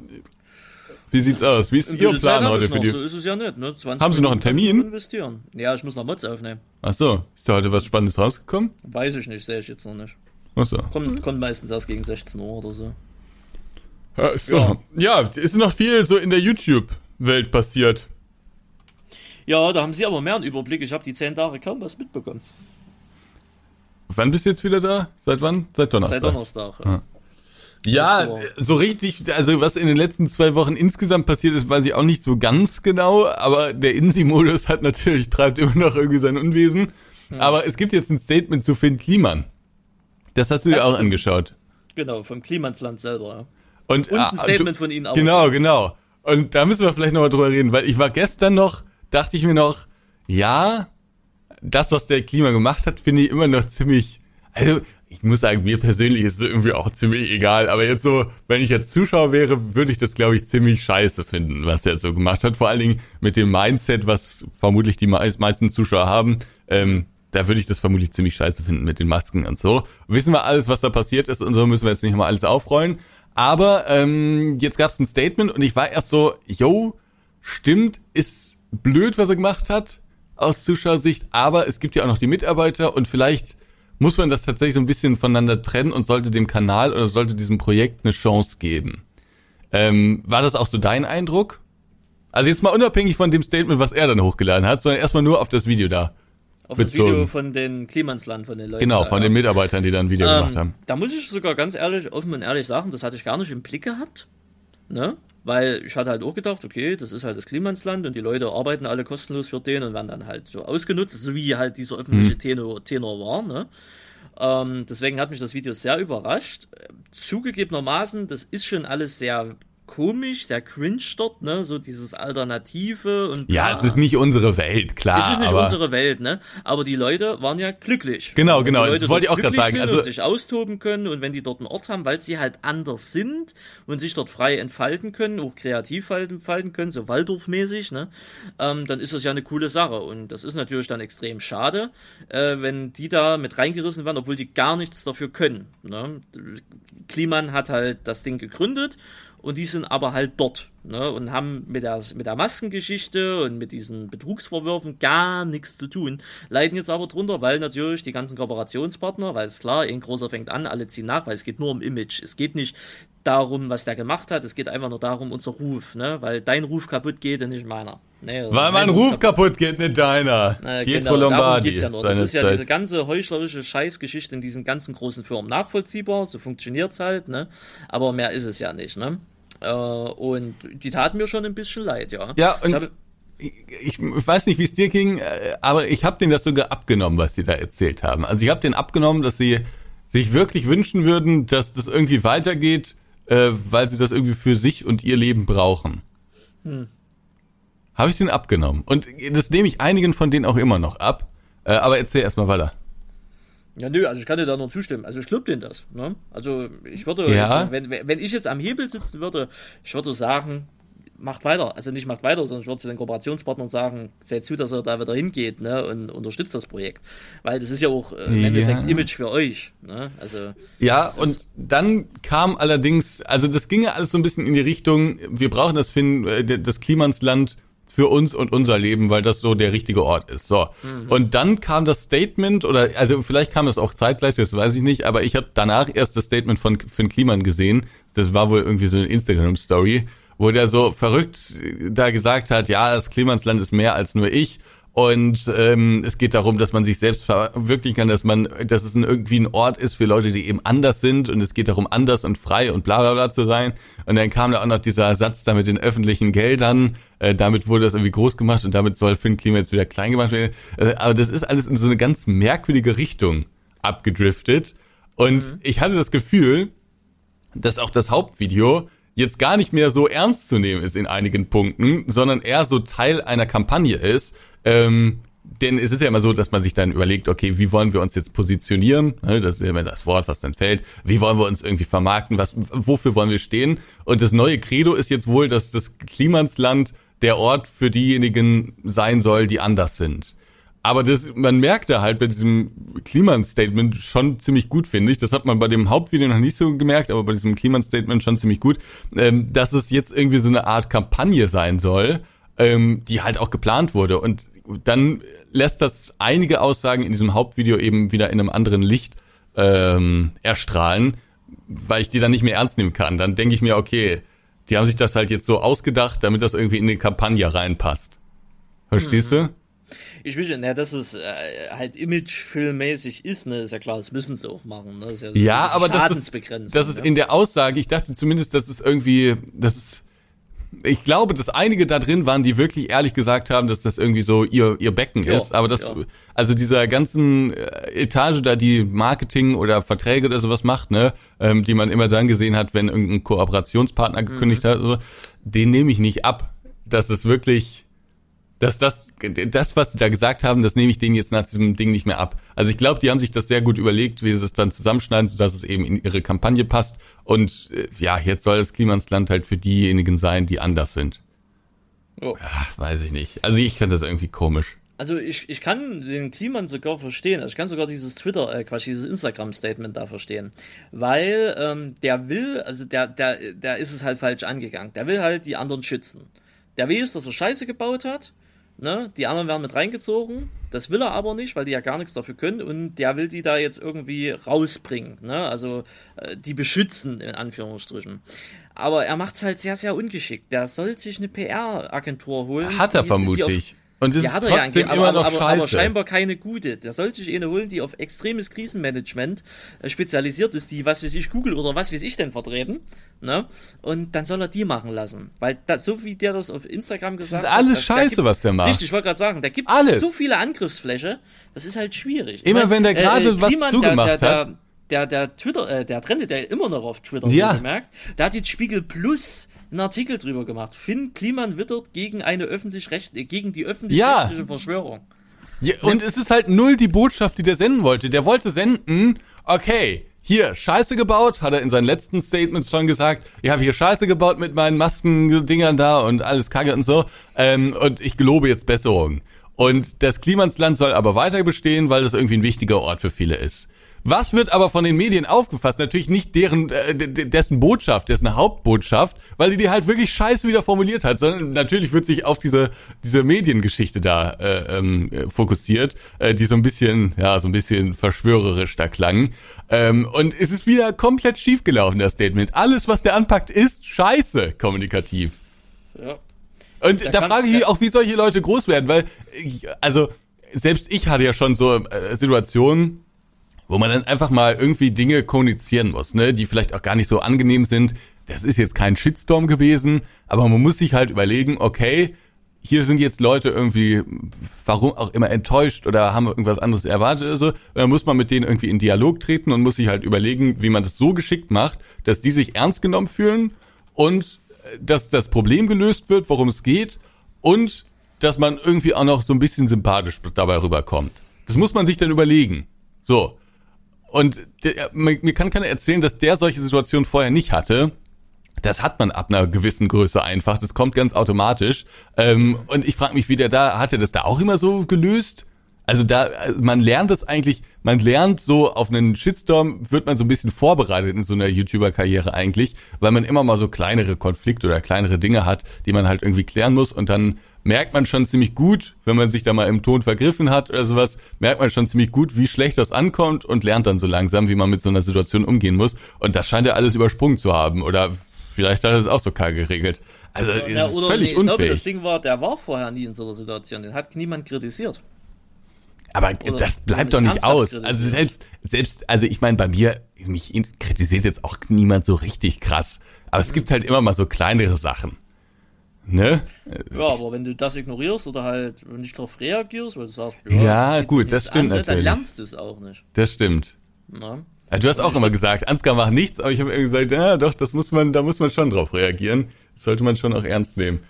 wie sieht's aus? Wie ist Ihr Plan Zeit heute für die? So ist es ja nicht, ne? 20 Haben Sie noch einen Termin? Investieren. Ja, ich muss noch Mods aufnehmen. Ach so, ist da heute was Spannendes rausgekommen? Weiß ich nicht, sehe ich jetzt noch nicht. Ach so. Kommt, kommt meistens erst gegen 16 Uhr oder so. Ja, so. Ja, ist noch viel so in der YouTube-Welt passiert. Ja, da haben Sie aber mehr einen Überblick. Ich habe die 10 Tage kaum was mitbekommen. Wann bist du jetzt wieder da? Seit wann? Seit Donnerstag. Seit Donnerstag. Ja. Ja, so richtig, also was in den letzten zwei Wochen insgesamt passiert ist, weiß ich auch nicht so ganz genau, aber der INSI-Modus hat natürlich, treibt immer noch irgendwie sein Unwesen. Aber es gibt jetzt ein Statement zu Finn Kliman. Das hast du dir Das auch stimmt. angeschaut. Genau, vom Klimansland selber. Ja. Und, Und ein ah, Statement du, von Ihnen auch. Genau, genau. Und da müssen wir vielleicht nochmal drüber reden, weil ich war gestern noch, dachte ich mir noch, ja, das, was der Klima gemacht hat, finde ich immer noch ziemlich, also ich muss sagen, mir persönlich ist es irgendwie auch ziemlich egal, aber jetzt so, wenn ich jetzt Zuschauer wäre, würde ich das, glaube ich, ziemlich scheiße finden, was er so gemacht hat. Vor allen Dingen mit dem Mindset, was vermutlich die mei- meisten Zuschauer haben, ähm, da würde ich das vermutlich ziemlich scheiße finden mit den Masken und so. Wissen wir alles, was da passiert ist und so müssen wir jetzt nicht mal alles aufrollen. Aber ähm, jetzt gab es ein Statement und ich war erst so, yo, stimmt, ist blöd, was er gemacht hat aus Zuschauersicht, aber es gibt ja auch noch die Mitarbeiter und vielleicht muss man das tatsächlich so ein bisschen voneinander trennen und sollte dem Kanal oder sollte diesem Projekt eine Chance geben. Ähm, war das auch so dein Eindruck? Also jetzt mal unabhängig von dem Statement, was er dann hochgeladen hat, sondern erstmal nur auf das Video da. Auf das bezogen. Video von den Klimansland, von den Leuten. Genau, da, von ja. den Mitarbeitern, die dann ein Video gemacht haben. Da muss ich sogar ganz ehrlich, offen und ehrlich sagen, das hatte ich gar nicht im Blick gehabt. Ne? Weil ich hatte halt auch gedacht, okay, das ist halt das Klimansland und die Leute arbeiten alle kostenlos für den und werden dann halt so ausgenutzt, so wie halt dieser öffentliche mhm. Tenor, Tenor war, ne? Ähm, deswegen hat mich das Video sehr überrascht. Zugegebenermaßen, das ist schon alles sehr komisch, sehr cringe dort, ne? So dieses Alternative und. Ja, es ist nicht unsere Welt, klar. Es ist nicht unsere Welt, ne? Aber die Leute waren ja glücklich. Genau, genau. Das wollte ich auch gerade sagen. Also und sich austoben können und wenn die dort einen Ort haben, weil sie halt anders sind und sich dort frei entfalten können, auch kreativ entfalten können, so Waldorfmäßig, ne? Ähm, dann ist das ja eine coole Sache und das ist natürlich dann extrem schade, äh, wenn die da mit reingerissen werden, obwohl die gar nichts dafür können. Ne? Kliman hat halt das Ding gegründet und die sind aber halt dort ne, und haben mit der, mit der Maskengeschichte und mit diesen Betrugsvorwürfen gar nichts zu tun. Leiden jetzt aber drunter, weil natürlich die ganzen Kooperationspartner, weil es klar, ein großer fängt an, alle ziehen nach, weil es geht nur um Image. Es geht nicht darum, was der gemacht hat, es geht einfach nur darum, unser Ruf, ne, weil dein Ruf kaputt geht und nicht meiner. Nee, also weil mein Ruf kaputt geht, nicht deiner. Na, Pietro genau, Lombardi. Ja. Das ist ja Zeit. diese ganze heuchlerische Scheißgeschichte in diesen ganzen großen Firmen nachvollziehbar, so funktioniert's halt, ne, aber mehr ist es ja nicht, ne. Äh, und die taten mir schon ein bisschen leid, ja. Ja, und ich, ich, ich weiß nicht, wie es dir ging, äh, aber ich habe denen das sogar abgenommen, was sie da erzählt haben. Also ich habe denen abgenommen, dass sie sich wirklich wünschen würden, dass das irgendwie weitergeht, äh, weil sie das irgendwie für sich und ihr Leben brauchen. Hm. Habe ich den abgenommen. Und das nehme ich einigen von denen auch immer noch ab. Äh, aber erzähl erstmal weiter. Ja, nö, also ich kann dir da nur zustimmen. Also ich glaube denen das. Ne? Also ich würde, ja. jetzt, wenn, wenn ich jetzt am Hebel sitzen würde, ich würde sagen, macht weiter. Also nicht macht weiter, sondern ich würde zu den Kooperationspartnern sagen, seht zu, dass er da wieder hingeht ne? und unterstützt das Projekt. Weil das ist ja auch äh, im ja. Endeffekt Image für euch. Ne? Also, ja, und dann kam allerdings, also das ging ja alles so ein bisschen in die Richtung, wir brauchen das, Finn, äh, das Klimansland für uns und unser Leben, weil das so der richtige Ort ist. So. Mhm. Und dann kam das Statement, oder also vielleicht kam das auch zeitgleich, das weiß ich nicht, aber ich habe danach erst das Statement von Finn Kliman gesehen. Das war wohl irgendwie so eine Instagram-Story, wo der so verrückt da gesagt hat, ja, das Klimansland ist mehr als nur ich und ähm, es geht darum, dass man sich selbst verwirklichen kann, dass man, dass es ein, irgendwie ein Ort ist für Leute, die eben anders sind und es geht darum, anders und frei und bla bla bla zu sein. Und dann kam da auch noch dieser Satz da mit den öffentlichen Geldern. Äh, damit wurde das irgendwie groß gemacht und damit soll Finn Klima jetzt wieder klein gemacht werden. Äh, aber das ist alles in so eine ganz merkwürdige Richtung abgedriftet. Und mhm. ich hatte das Gefühl, dass auch das Hauptvideo jetzt gar nicht mehr so ernst zu nehmen ist in einigen Punkten, sondern eher so Teil einer Kampagne ist, ähm, denn es ist ja immer so, dass man sich dann überlegt, okay, wie wollen wir uns jetzt positionieren? Ne, das ist ja immer das Wort, was dann fällt. Wie wollen wir uns irgendwie vermarkten? Was, wofür wollen wir stehen? Und das neue Credo ist jetzt wohl, dass das Klimansland der Ort für diejenigen sein soll, die anders sind. Aber das, man merkt da halt bei diesem Kliman-Statement schon ziemlich gut, finde ich. Das hat man bei dem Hauptvideo noch nicht so gemerkt, aber bei diesem Kliman-Statement schon ziemlich gut, ähm, dass es jetzt irgendwie so eine Art Kampagne sein soll, ähm, die halt auch geplant wurde. Und dann lässt das einige Aussagen in diesem Hauptvideo eben wieder in einem anderen Licht ähm, erstrahlen, weil ich die dann nicht mehr ernst nehmen kann. Dann denke ich mir, okay, die haben sich das halt jetzt so ausgedacht, damit das irgendwie in die Kampagne reinpasst. Verstehst mhm. du? Ich will ja, dass es äh, halt imagefilmmäßig ist, ne, ist ja klar, das müssen sie auch machen, ne? Das ist ja, ja aber das ist, das ist in der Aussage, ich dachte zumindest, dass es irgendwie, das ist ich glaube, dass einige da drin waren, die wirklich ehrlich gesagt haben, dass das irgendwie so ihr, ihr Becken ja, ist. Aber das, ja. also dieser ganzen äh, Etage da, die Marketing oder Verträge oder sowas macht, ne, ähm, die man immer dann gesehen hat, wenn irgendein Kooperationspartner gekündigt mhm. hat, so, den nehme ich nicht ab. Das ist wirklich, dass das, das, was die da gesagt haben, das nehme ich denen jetzt nach diesem Ding nicht mehr ab. Also ich glaube, die haben sich das sehr gut überlegt, wie sie es dann zusammenschneiden, sodass es eben in ihre Kampagne passt. Und äh, ja, jetzt soll das Klimansland halt für diejenigen sein, die anders sind. Oh. Ja, weiß ich nicht. Also ich finde das irgendwie komisch. Also ich, ich kann den Kliman sogar verstehen. Also ich kann sogar dieses Twitter, äh, Quatsch, dieses Instagram-Statement da verstehen. Weil ähm, der will, also der, der, der ist es halt falsch angegangen. Der will halt die anderen schützen. Der weiß, dass er Scheiße gebaut hat Ne? Die anderen werden mit reingezogen. Das will er aber nicht, weil die ja gar nichts dafür können. Und der will die da jetzt irgendwie rausbringen. Ne? Also äh, die beschützen, in Anführungsstrichen. Aber er macht es halt sehr, sehr ungeschickt. Der soll sich eine PR-Agentur holen. Hat er die, vermutlich. Die Und es Ja, ist hat ja trotzdem ange- immer aber, noch aber, aber scheiße. scheinbar keine gute. Der sollte sich eine holen, die auf extremes Krisenmanagement äh, spezialisiert ist, die, was weiß ich, Google oder was weiß ich denn vertreten. Ne? Und dann soll er die machen lassen. Weil das, so wie der das auf Instagram das gesagt ist hat. alles das- der scheiße, gibt- was der macht. Richtig, ich wollte gerade sagen, der gibt Alles. so viele Angriffsfläche, das ist halt schwierig. Ich Immer wenn der gerade was Kliman, zugemacht der, der, hat. Der, der, Twitter, äh, der trendet ja immer noch auf Twitter, Ja. gemerkt. Da hat jetzt Spiegel Plus einen Artikel drüber gemacht. Finn Kliman wittert gegen eine öffentlich-recht, äh, gegen die öffentlich-rechtliche Verschwörung. Ja, und es ist halt null die Botschaft, die der senden wollte. Der wollte senden, okay, hier, Scheiße gebaut, hat er in seinen letzten Statements schon gesagt. Ich habe hier Scheiße gebaut mit meinen Maskendingern da und alles Kacke und so. Ähm, und ich gelobe jetzt Besserung. Und das Klimansland soll aber weiter bestehen, weil das irgendwie ein wichtiger Ort für viele ist. Was wird aber von den Medien aufgefasst? Natürlich nicht deren, äh, dessen Botschaft, dessen Hauptbotschaft, weil die die halt wirklich scheiße wieder formuliert hat, sondern natürlich wird sich auf diese, diese Mediengeschichte da äh, ähm, äh, fokussiert, äh, die so ein bisschen, ja, so ein bisschen verschwörerisch da klang. Ähm, und es ist wieder komplett schiefgelaufen, das Statement. Alles, was der anpackt, ist scheiße kommunikativ. Ja. Und Da da frage ich mich auch, wie solche Leute groß werden, weil, ich, also, selbst ich hatte ja schon so äh, Situationen, wo man dann einfach mal irgendwie Dinge kommunizieren muss, ne, die vielleicht auch gar nicht so angenehm sind. Das ist jetzt kein Shitstorm gewesen, aber man muss sich halt überlegen, okay, hier sind jetzt Leute irgendwie, warum auch immer enttäuscht oder haben irgendwas anderes erwartet oder so. Und dann muss man mit denen irgendwie in Dialog treten und muss sich halt überlegen, wie man das so geschickt macht, dass die sich ernst genommen fühlen und äh, dass das Problem gelöst wird, worum es geht und dass man irgendwie auch noch so ein bisschen sympathisch dabei rüberkommt. Das muss man sich dann überlegen. So. Und der, mir kann keiner erzählen, dass der solche Situationen vorher nicht hatte. Das hat man ab einer gewissen Größe einfach. Das kommt ganz automatisch. Ähm, und ich frage mich, wie der da, hat er das da auch immer so gelöst? Also da, also man lernt es eigentlich, man lernt so auf einen Shitstorm, wird man so ein bisschen vorbereitet in so einer YouTuber-Karriere eigentlich, weil man immer mal so kleinere Konflikte oder kleinere Dinge hat, die man halt irgendwie klären muss und dann merkt man schon ziemlich gut, wenn man sich da mal im Ton vergriffen hat oder sowas, merkt man schon ziemlich gut, wie schlecht das ankommt und lernt dann so langsam, wie man mit so einer Situation umgehen muss. Und das scheint er alles übersprungen zu haben. Oder vielleicht hat er es auch so klar geregelt. Also Ja, ist oder völlig nee, ich glaube, unfähig. das Ding war, der war vorher nie in so einer Situation. Den hat niemand kritisiert. Aber Oder das bleibt doch nicht aus. kritisiert. Also selbst, selbst, also ich meine, bei mir, mich kritisiert jetzt auch niemand so richtig krass. Aber es gibt halt immer mal so kleinere Sachen. Ne? Ja, aber wenn du das ignorierst oder halt nicht darauf reagierst, weil du sagst, Ja, geht gut, das stimmt ne, natürlich. Dann lernst du es auch nicht. Das stimmt. Ne? Ja, du hast auch immer gesagt, Ansgar macht nichts, aber ich habe immer gesagt, ja, doch, das muss man, da muss man schon drauf reagieren. Das sollte man schon auch ernst nehmen.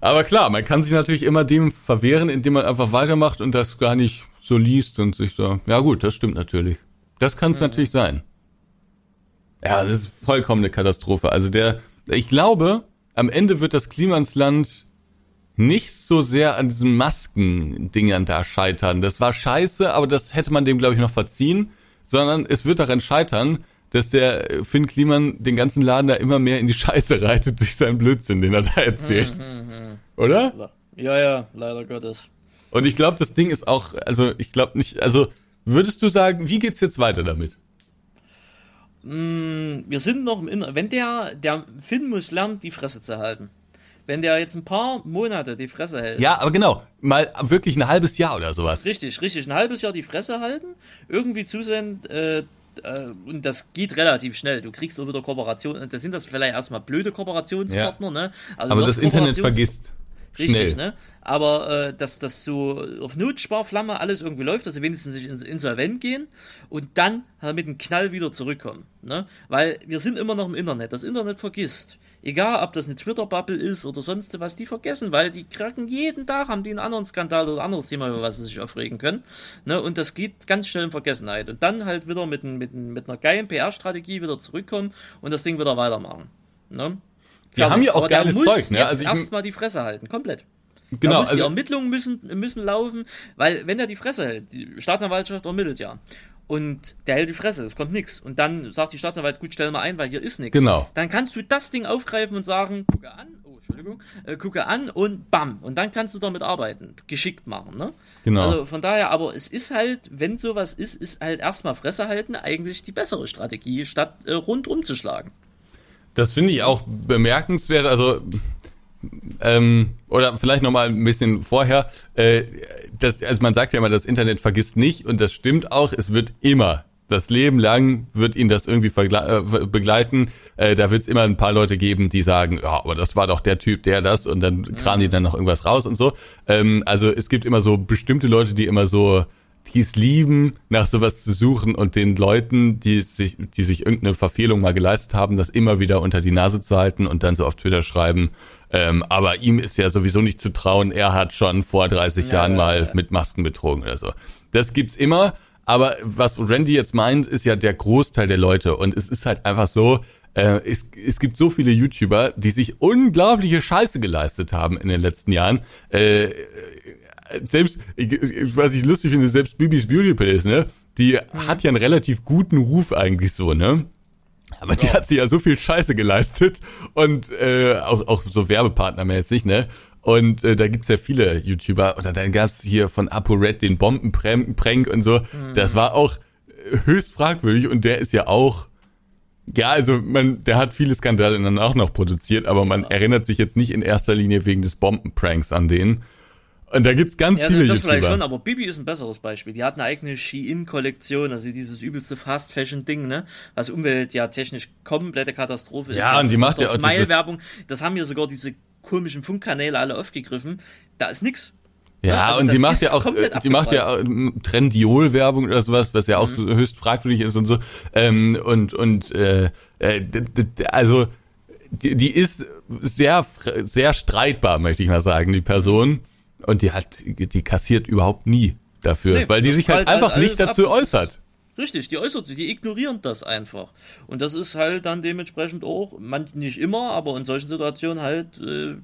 Aber klar, man kann sich natürlich immer dem verwehren, indem man einfach weitermacht und das gar nicht so liest und sich so, ja gut, das stimmt natürlich. Das kann es natürlich sein. Ja, das ist vollkommen eine Katastrophe. Also der, ich glaube, am Ende wird das Klimansland nicht so sehr an diesen Masken-Dingern da scheitern. Das war scheiße, aber das hätte man dem, glaube ich, noch verziehen. Sondern es wird daran scheitern, dass der Finn Kliman den ganzen Laden da immer mehr in die Scheiße reitet durch seinen Blödsinn, den er da erzählt. Oder? Ja, ja, leider Gottes. Und ich glaube, das Ding ist auch, also ich glaube nicht, also würdest du sagen, wie geht's jetzt weiter damit? Wir sind noch im Inner. Wenn der, der Finn muss lernen, die Fresse zu halten. Wenn der jetzt ein paar Monate die Fresse hält. Ja, aber genau, mal wirklich ein halbes Jahr oder sowas. Richtig, richtig. Ein halbes Jahr die Fresse halten, irgendwie zusehen, äh, äh, und das geht relativ schnell. Du kriegst auch wieder Kooperationen. Das sind das vielleicht erstmal blöde Kooperationspartner, Ja. ne? Also Aber das Internet Kooperations- vergisst schnell. Richtig, ne? Aber äh, dass das so auf Notsparflamme alles irgendwie läuft, dass sie wenigstens nicht ins Insolvent gehen und dann halt mit einem Knall wieder zurückkommen. Ne? Weil wir sind immer noch im Internet. Das Internet vergisst. Egal, ob das eine Twitter-Bubble ist oder sonst was, die vergessen, weil die kracken jeden Tag, haben die einen anderen Skandal oder ein anderes Thema, über was sie sich aufregen können. Ne? Und das geht ganz schnell in Vergessenheit. Und dann halt wieder mit, mit, mit einer geilen PR-Strategie wieder zurückkommen und das Ding wieder weitermachen. Ne? Die haben ja auch geiles muss Zeug, ne? Also erstmal die Fresse halten, komplett. Genau, muss die also Ermittlungen müssen, müssen laufen, weil wenn er die Fresse hält, die Staatsanwaltschaft ermittelt ja. Und der hält die Fresse, es kommt nichts. Und dann sagt die Staatsanwalt, gut, stell mal ein, weil hier ist nichts. Genau. Dann kannst du das Ding aufgreifen und sagen, gucke an, oh, Entschuldigung, äh, gucke an und bam. Und dann kannst du damit arbeiten, geschickt machen, ne? Genau. Also von daher, aber es ist halt, wenn sowas ist, ist halt erstmal Fresse halten eigentlich die bessere Strategie, statt äh, rundum zu schlagen. Das finde ich auch bemerkenswert. Also, ähm, oder vielleicht noch mal ein bisschen vorher, äh, das, also man sagt ja immer, das Internet vergisst nicht und das stimmt auch, es wird immer das Leben lang wird ihn das irgendwie äh, begleiten. Äh, da wird es immer ein paar Leute geben, die sagen, ja, aber das war doch der Typ, der das und dann kramen die dann noch irgendwas raus und so. Ähm, also es gibt immer so bestimmte Leute, die immer so die es lieben, nach sowas zu suchen und den Leuten, die sich, die sich irgendeine Verfehlung mal geleistet haben, das immer wieder unter die Nase zu halten und dann so auf Twitter schreiben. Ähm, aber ihm ist ja sowieso nicht zu trauen, er hat schon vor 30 ja, Jahren ja, mal ja. mit Masken betrogen oder so. Das gibt's immer, aber was Randy jetzt meint, ist ja der Großteil der Leute und es ist halt einfach so, äh, es, es gibt so viele YouTuber, die sich unglaubliche Scheiße geleistet haben in den letzten Jahren. Äh, selbst, was ich lustig finde, selbst Bibis Beauty Pills, ne? Die mhm. hat ja einen relativ guten Ruf eigentlich so, ne? Aber die hat sich ja so viel Scheiße geleistet und äh, auch, auch so werbepartnermäßig, ne? Und äh, da gibt's ja viele YouTuber. Oder dann gab's hier von ApoRed den Bombenprank und so. Mhm. Das war auch höchst fragwürdig und der ist ja auch ja, also man, der hat viele Skandale dann auch noch produziert, aber man ja. erinnert sich jetzt nicht in erster Linie wegen des Bombenpranks an den. Und da gibt's ganz ja, viele das YouTuber. vielleicht schon, aber Bibi ist ein besseres Beispiel. Die hat eine eigene Shein-Kollektion, also dieses übelste Fast-Fashion-Ding, ne? Was Umwelt ja technisch komplette Katastrophe ist. Ja, und die macht ja auch Smile-Werbung. Das haben ja sogar diese komischen Funkkanäle alle aufgegriffen. Da ist nix. Ja, ja also und die macht ja auch, die macht ja Trendiol-Werbung oder sowas, was ja auch mhm. so höchst fragwürdig ist und so. Ähm, und und äh, äh also die, die ist sehr sehr streitbar, möchte ich mal sagen, die Person. Und die hat, die kassiert überhaupt nie dafür, nee, weil die sich halt, halt einfach nicht dazu äußert. Richtig, die äußert sich, die ignorieren das einfach. Und das ist halt dann dementsprechend auch, man, nicht immer, aber in solchen Situationen halt äh,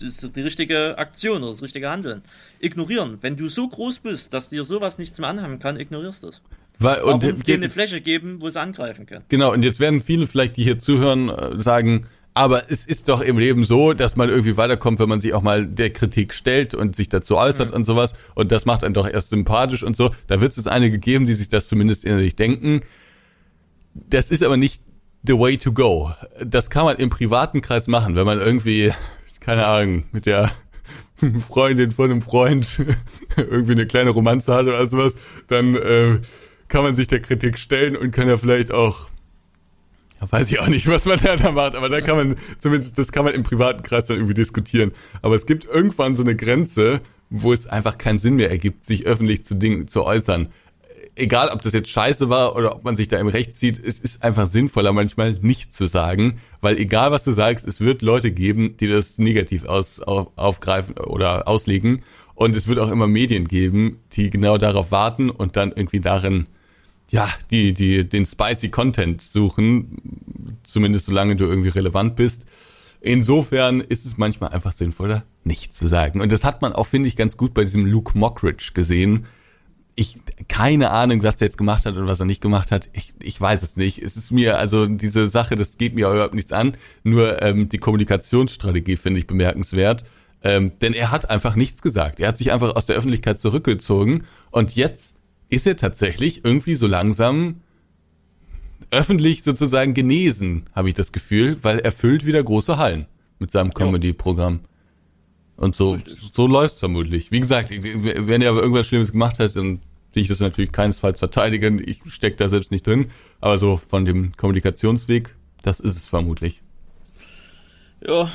die richtige Aktion oder das richtige Handeln. Ignorieren. Wenn du so groß bist, dass dir sowas nichts mehr anhaben kann, ignorierst du es. Weil, und Warum dir eine Fläche geben, wo sie angreifen können. Genau, und jetzt werden viele vielleicht, die hier zuhören, äh, sagen, aber es ist doch im Leben so, dass man irgendwie weiterkommt, wenn man sich auch mal der Kritik stellt und sich dazu äußert mhm. und sowas. Und das macht einen doch erst sympathisch und so. Da wird es einige geben, die sich das zumindest innerlich denken. Das ist aber nicht the way to go. Das kann man im privaten Kreis machen, wenn man irgendwie, keine Ahnung, mit der Freundin von einem Freund irgendwie eine kleine Romanze hat oder sowas, dann äh, kann man sich der Kritik stellen und kann ja vielleicht auch weiß ich auch nicht, was man da macht, aber da kann man, zumindest, das kann man im privaten Kreis dann irgendwie diskutieren. Aber es gibt irgendwann so eine Grenze, wo es einfach keinen Sinn mehr ergibt, sich öffentlich zu Dingen zu äußern. Egal, ob das jetzt scheiße war oder ob man sich da im Recht zieht, es ist einfach sinnvoller manchmal nicht zu sagen, weil egal was du sagst, es wird Leute geben, die das negativ aus, auf, aufgreifen oder auslegen. Und es wird auch immer Medien geben, die genau darauf warten und dann irgendwie darin ja, die, die, den spicy Content suchen, zumindest solange du irgendwie relevant bist. Insofern ist es manchmal einfach sinnvoller, nicht zu sagen. Und das hat man auch, finde ich, ganz gut bei diesem Luke Mockridge gesehen. Ich, keine Ahnung, was der jetzt gemacht hat und was er nicht gemacht hat. Ich, ich weiß es nicht. Es ist mir, also diese Sache, das geht mir überhaupt nichts an. Nur ähm, die Kommunikationsstrategie finde ich bemerkenswert. Ähm, denn er hat einfach nichts gesagt. Er hat sich einfach aus der Öffentlichkeit zurückgezogen und jetzt ist er tatsächlich irgendwie so langsam öffentlich sozusagen genesen, habe ich das Gefühl, weil er füllt wieder große Hallen mit seinem Comedy-Programm. Und so, so läuft's vermutlich. Wie gesagt, wenn er aber irgendwas Schlimmes gemacht hat, dann will ich das natürlich keinesfalls verteidigen. Ich stecke da selbst nicht drin. Aber so von dem Kommunikationsweg, das ist es vermutlich. Ja,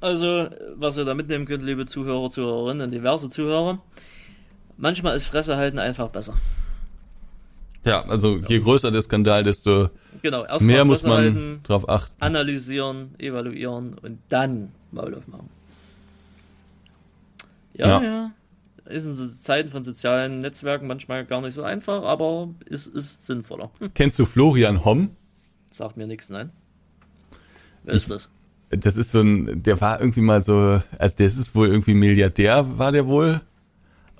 also, was ihr da mitnehmen könnt, liebe Zuhörer, Zuhörerinnen diverse Zuhörer, manchmal ist Fresse halten einfach besser. Ja, also je größer der Skandal, desto genau, mehr muss man halten, drauf achten. Analysieren, evaluieren und dann Maul aufmachen. Ja, ja. ja. Ist in Zeiten von sozialen Netzwerken manchmal gar nicht so einfach, aber es ist sinnvoller. Hm. Kennst du Florian Homm? Sagt mir nichts, nein. Wer ist das? Das ist so ein, der war irgendwie mal so, also der ist wohl irgendwie Milliardär, war der wohl.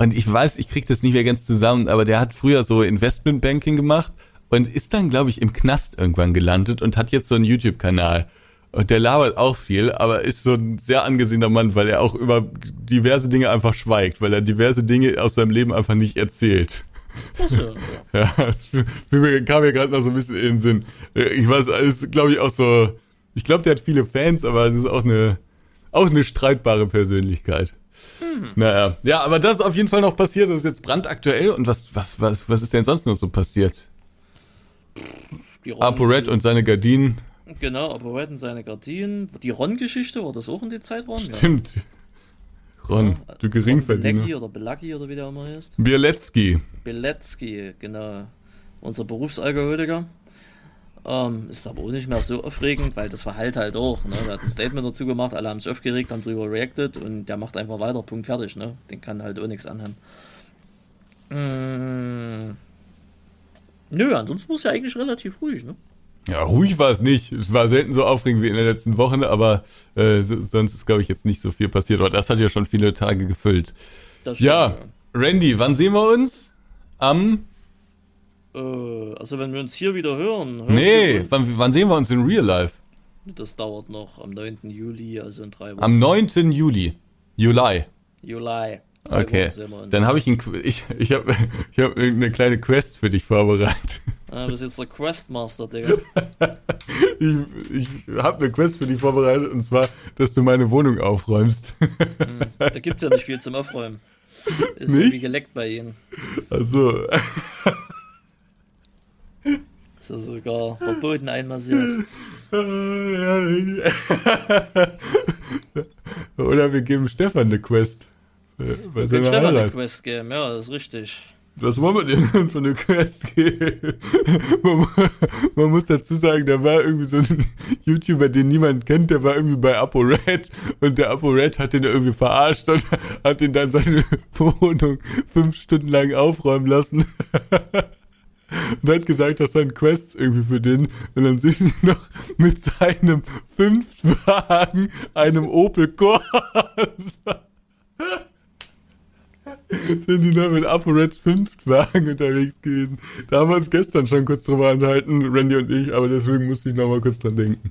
Und ich weiß, ich krieg das nicht mehr ganz zusammen, aber der hat früher so Investmentbanking gemacht und ist dann, glaube ich, im Knast irgendwann gelandet und hat jetzt so einen YouTube-Kanal. Und der labert auch viel, aber ist so ein sehr angesehener Mann, weil er auch über diverse Dinge einfach schweigt, weil er diverse Dinge aus seinem Leben einfach nicht erzählt. So, ja. ja, das kam mir gerade noch so ein bisschen in den Sinn. Ich weiß, ist, glaube ich, auch so, ich glaube, der hat viele Fans, aber das ist auch eine, Auch eine streitbare Persönlichkeit. Hm. Naja, ja, aber das ist auf jeden Fall noch passiert. Das ist jetzt brandaktuell. Und was, was, was, was ist denn sonst noch so passiert? ApoRed und seine Gardinen. Genau, ApoRed und seine Gardinen. Die Ron-Geschichte, war das auch in die Zeit Ron? Stimmt. Ja. Ron, ja, du Geringverdiener. Ron oder Belacki oder wie der immer heißt. Bielecki. Bielecki, genau. Unser Berufsalkoholiker. Ähm, ist aber auch nicht mehr so aufregend, weil das verheilt halt auch. Ne? Er hat ein Statement dazu gemacht, alle haben sich aufgeregt, haben drüber reacted und der macht einfach weiter, Punkt fertig. Ne? Den kann halt auch nichts anhaben. Mmh. Nö, ansonsten war es ja eigentlich relativ ruhig, ne? Ja, ruhig war es nicht. Es war selten so aufregend wie in der letzten Woche, aber äh, sonst ist, glaube ich, jetzt nicht so viel passiert. Aber das hat ja schon viele Tage gefüllt. ja, Randy, wann sehen wir uns? Am äh, also wenn wir uns hier wieder hören. hören nee, wann, wann, sehen wir uns in Real Life? Das dauert noch am 9. Juli, also in drei Wochen. Am 9. Juli. Juli. Juli. Okay, dann habe ich, ein, ich, ich habe ich hab eine kleine Quest für dich vorbereitet. Ah, du bist jetzt der Questmaster, Digga. ich ich habe eine Quest für dich vorbereitet und zwar, dass du meine Wohnung aufräumst. Hm, da gibt's ja nicht viel zum Aufräumen. Ist nicht? irgendwie geleckt bei ihnen. Also. Ist ja sogar der Boden einmassiert. Oder wir geben Stefan eine Quest. Bei wir Stefan eine Quest geben, ja, das ist richtig. Was wollen wir denn für eine Quest geben? Man, man, muss dazu sagen, da war irgendwie so ein YouTuber, den niemand kennt, der war irgendwie bei ApoRed und der ApoRed hat den irgendwie verarscht und hat ihn dann seine Wohnung fünf Stunden lang aufräumen lassen und hat gesagt, das seien Quests irgendwie für den. Und dann sind die noch mit seinem Fünftwagen, einem Opel Corsa, sind die noch mit ApoReds Fünftwagen unterwegs gewesen. Da haben wir uns gestern schon kurz drüber anhalten, Randy und ich, aber deswegen musste ich noch mal kurz dran denken.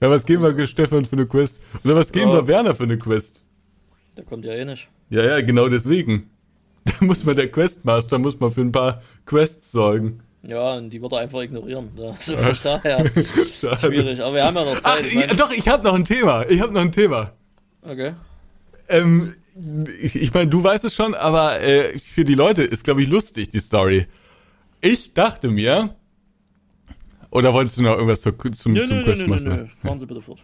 Ja, was geben wir Stefan für eine Quest? Oder was geben ja. wir Werner für eine Quest? Der kommt ja eh nicht. Ja, ja, genau deswegen. Da muss man der Questmaster, muss man für ein paar Quests sorgen. Ja, und die wird er einfach ignorieren. Also von daher schwierig. Aber wir haben ja noch Zeit. Ach, ich doch, ich habe noch ein Thema. Ich habe noch ein Thema. Okay. Ähm, ich, meine, du weißt es schon, aber äh, für die Leute ist, glaube ich, lustig, die Story. Ich dachte mir, oder wolltest du noch irgendwas zu, zum, nö, zum Questmaster? Nö, nö, nö. Fahren Sie bitte fort.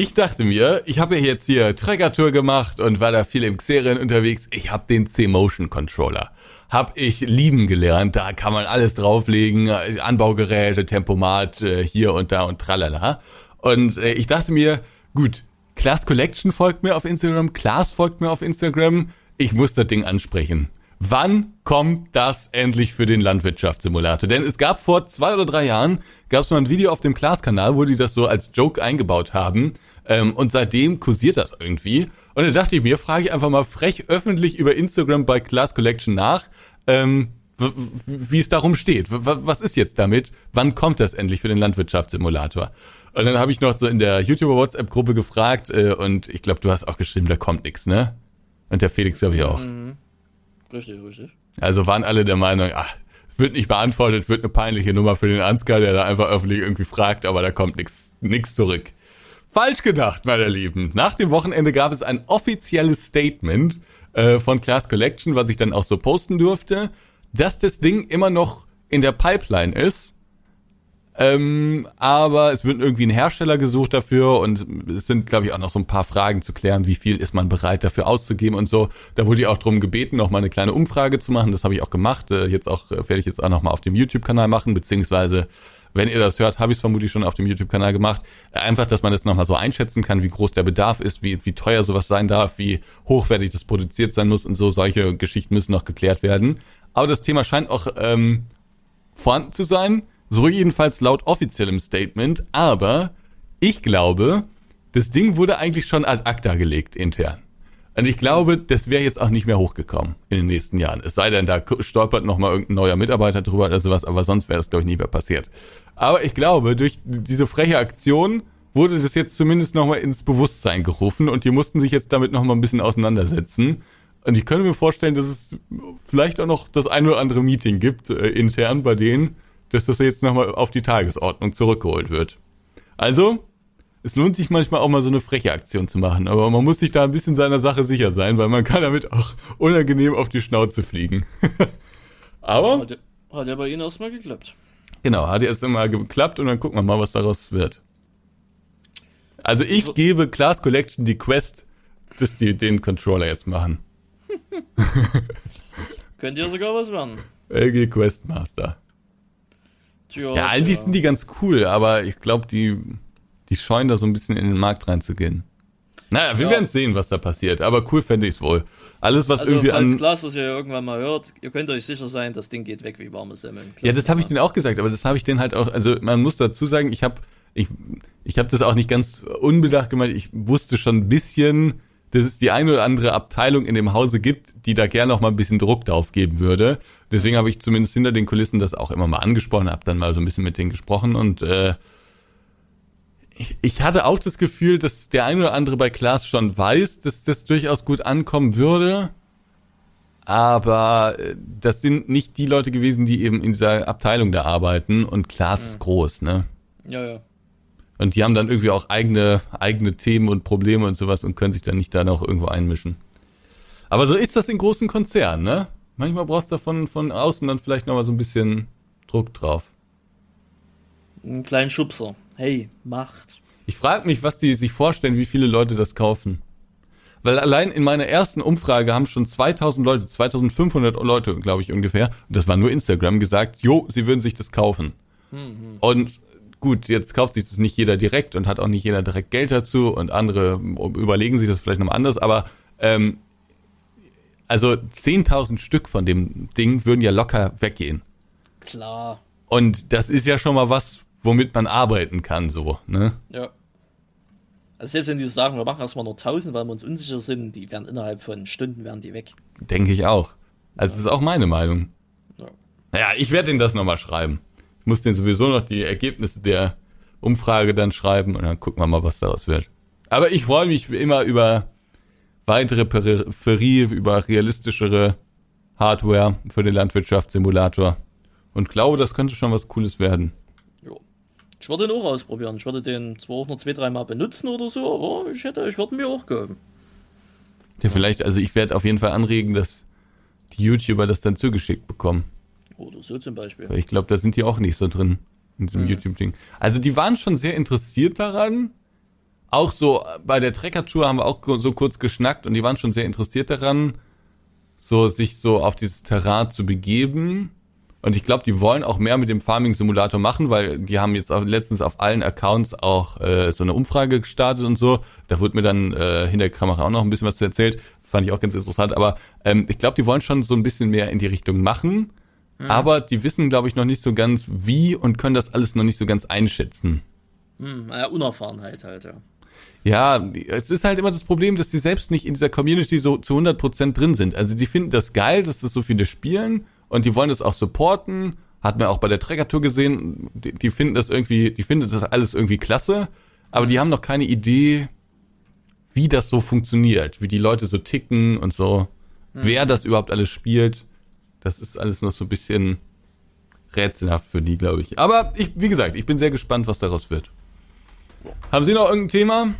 Ich dachte mir, ich habe jetzt hier Trägertour gemacht und war da viel im Xerion unterwegs. Ich habe den C-Motion Controller. Hab ich lieben gelernt. Da kann man alles drauflegen. Anbaugeräte, Tempomat, äh, hier und da und tralala. Und äh, ich dachte mir, gut, Class Collection folgt mir auf Instagram, Class folgt mir auf Instagram. Ich muss das Ding ansprechen. Wann kommt das endlich für den Landwirtschaftssimulator? Denn es gab vor zwei oder drei Jahren, gab es mal ein Video auf dem Class-Kanal, wo die das so als Joke eingebaut haben. Ähm, und seitdem kursiert das irgendwie. Und dann dachte ich mir, frage ich einfach mal frech öffentlich über Instagram bei Class Collection nach, ähm, wie es darum steht. Was ist jetzt damit? Wann kommt das endlich für den Landwirtschaftssimulator? Und dann habe ich noch so in der YouTuber WhatsApp-Gruppe gefragt äh, und ich glaube, du hast auch geschrieben, da kommt nichts, ne? Und der Felix glaube ich auch. Mhm. Richtig, richtig. Also waren alle der Meinung, ach, wird nicht beantwortet, wird eine peinliche Nummer für den Ansgar, der da einfach öffentlich irgendwie fragt, aber da kommt nichts zurück. Falsch gedacht, meine Lieben. Nach dem Wochenende gab es ein offizielles Statement äh, von Class Collection, was ich dann auch so posten durfte, dass das Ding immer noch in der Pipeline ist ähm, aber es wird irgendwie ein Hersteller gesucht dafür und es sind, glaube ich, auch noch so ein paar Fragen zu klären, wie viel ist man bereit dafür auszugeben und so. Da wurde ich auch darum gebeten, noch mal eine kleine Umfrage zu machen. Das habe ich auch gemacht. Äh, jetzt auch äh, werde ich jetzt auch noch mal auf dem YouTube-Kanal machen, beziehungsweise wenn ihr das hört, habe ich es vermutlich schon auf dem YouTube-Kanal gemacht. Einfach, dass man das nochmal so einschätzen kann, wie groß der Bedarf ist, wie, wie teuer sowas sein darf, wie hochwertig das produziert sein muss und so. Solche Geschichten müssen noch geklärt werden. Aber das Thema scheint auch ähm, vorhanden zu sein. So jedenfalls laut offiziellem Statement. Aber ich glaube, das Ding wurde eigentlich schon ad acta gelegt intern. Und ich glaube, das wäre jetzt auch nicht mehr hochgekommen in den nächsten Jahren. Es sei denn, da stolpert noch mal irgendein neuer Mitarbeiter drüber oder sowas, aber sonst wäre das, glaube ich, nie mehr passiert. Aber ich glaube, durch diese freche Aktion wurde das jetzt zumindest noch mal ins Bewusstsein gerufen und die mussten sich jetzt damit noch mal ein bisschen auseinandersetzen. Und ich könnte mir vorstellen, dass es vielleicht auch noch das ein oder andere Meeting gibt äh, intern bei denen, dass das jetzt nochmal auf die Tagesordnung zurückgeholt wird. Also, es lohnt sich manchmal auch mal so eine freche Aktion zu machen, aber man muss sich da ein bisschen seiner Sache sicher sein, weil man kann damit auch unangenehm auf die Schnauze fliegen. aber Hat, ja- hat ja bei Ihnen erstmal geklappt. genau, hat erst einmal geklappt und dann gucken wir mal, was daraus wird. Also ich gebe Class Collection die Quest, dass die den Controller jetzt machen. Könnte ja sogar was werden. LG Questmaster. Tja, Ja, eigentlich tja. sind die ganz cool, aber ich glaube, die, die scheuen da so ein bisschen in den Markt reinzugehen. Naja, wir Ja. werden sehen, was da passiert, aber cool fände ich es wohl. Alles, was Also, irgendwie falls an. Glas das ja irgendwann mal hört, ihr könnt euch sicher sein, das Ding geht weg wie warme Semmeln. Ja, das habe ich denen auch gesagt, aber das habe ich denen halt auch, also man muss dazu sagen, ich habe ich, ich hab das auch nicht ganz unbedacht gemeint, ich wusste schon ein bisschen, dass es die eine oder andere Abteilung in dem Hause gibt, die da gerne noch mal ein bisschen Druck drauf geben würde. Deswegen habe ich zumindest hinter den Kulissen das auch immer mal angesprochen, habe dann mal so ein bisschen mit denen gesprochen und äh, ich, ich hatte auch das Gefühl, dass der eine oder andere bei Klaas schon weiß, dass das durchaus gut ankommen würde. Aber äh, das sind nicht die Leute gewesen, die eben in dieser Abteilung da arbeiten. Und Klaas ist groß, ne? Ja, ja. Und die haben dann irgendwie auch eigene, eigene Themen und Probleme und sowas und können sich dann nicht da noch irgendwo einmischen. Aber so ist das in großen Konzernen, ne? Manchmal brauchst du von, von außen dann vielleicht noch mal so ein bisschen Druck drauf. Einen kleinen Schubser. Hey, macht. Ich frage mich, was die sich vorstellen, wie viele Leute das kaufen. Weil allein in meiner ersten Umfrage haben schon 2000 Leute, 2500 Leute, glaube ich ungefähr, und das war nur Instagram, gesagt, jo, sie würden sich das kaufen. Und gut, jetzt kauft sich das nicht jeder direkt und hat auch nicht jeder direkt Geld dazu und andere überlegen sich das vielleicht nochmal anders, aber ähm, also 10.000 Stück von dem Ding würden ja locker weggehen. Klar. Und das ist ja schon mal was, womit man arbeiten kann, so, ne? Ja. Also selbst wenn die so sagen, wir machen erstmal nur 1000, weil wir uns unsicher sind, die werden innerhalb von Stunden werden die weg. Denke ich auch. Also das ist auch meine Meinung. Ja. Naja, ich werde Ihnen das nochmal schreiben. Ich muss denen sowieso noch die Ergebnisse der Umfrage dann schreiben und dann gucken wir mal, was daraus wird. Aber ich freue mich immer über weitere Peripherie, über realistischere Hardware für den Landwirtschaftssimulator und glaube, das könnte schon was Cooles werden. Jo. Ich würde den auch ausprobieren. Ich würde den zwar auch noch zwei, dreimal benutzen oder so, aber ich hätte, ich würde mir auch geben. Ja, vielleicht, also ich werde auf jeden Fall anregen, dass die YouTuber das dann zugeschickt bekommen. Oder so zum Beispiel. Ich glaube, da sind die auch nicht so drin in diesem YouTube-Ding. Also die waren schon sehr interessiert daran. Auch so bei der Trekker-Tour haben wir auch so kurz geschnackt und die waren schon sehr interessiert daran, so sich so auf dieses Terrain zu begeben. Und ich glaube, die wollen auch mehr mit dem Farming-Simulator machen, weil die haben jetzt auch letztens auf allen Accounts auch äh, so eine Umfrage gestartet und so. Da wurde mir dann äh, hinter der Kamera auch noch ein bisschen was erzählt. Fand ich auch ganz interessant. Aber ähm, ich glaube, die wollen schon so ein bisschen mehr in die Richtung machen. Aber die wissen, glaube ich, noch nicht so ganz wie und können das alles noch nicht so ganz einschätzen. Hm, naja, Unerfahrenheit halt, ja. Ja, es ist halt immer das Problem, dass die selbst nicht in dieser Community so zu 100% drin sind. Also die finden das geil, dass das so viele spielen und die wollen das auch supporten. Hat man auch bei der Trekker-Tour gesehen, die, die finden das irgendwie, die finden das alles irgendwie klasse, aber die haben noch keine Idee, wie das so funktioniert, wie die Leute so ticken und so, wer das überhaupt alles spielt. Das ist alles noch so ein bisschen rätselhaft für die, glaube ich. Aber ich, wie gesagt, ich bin sehr gespannt, was daraus wird. Haben Sie noch irgendein Thema?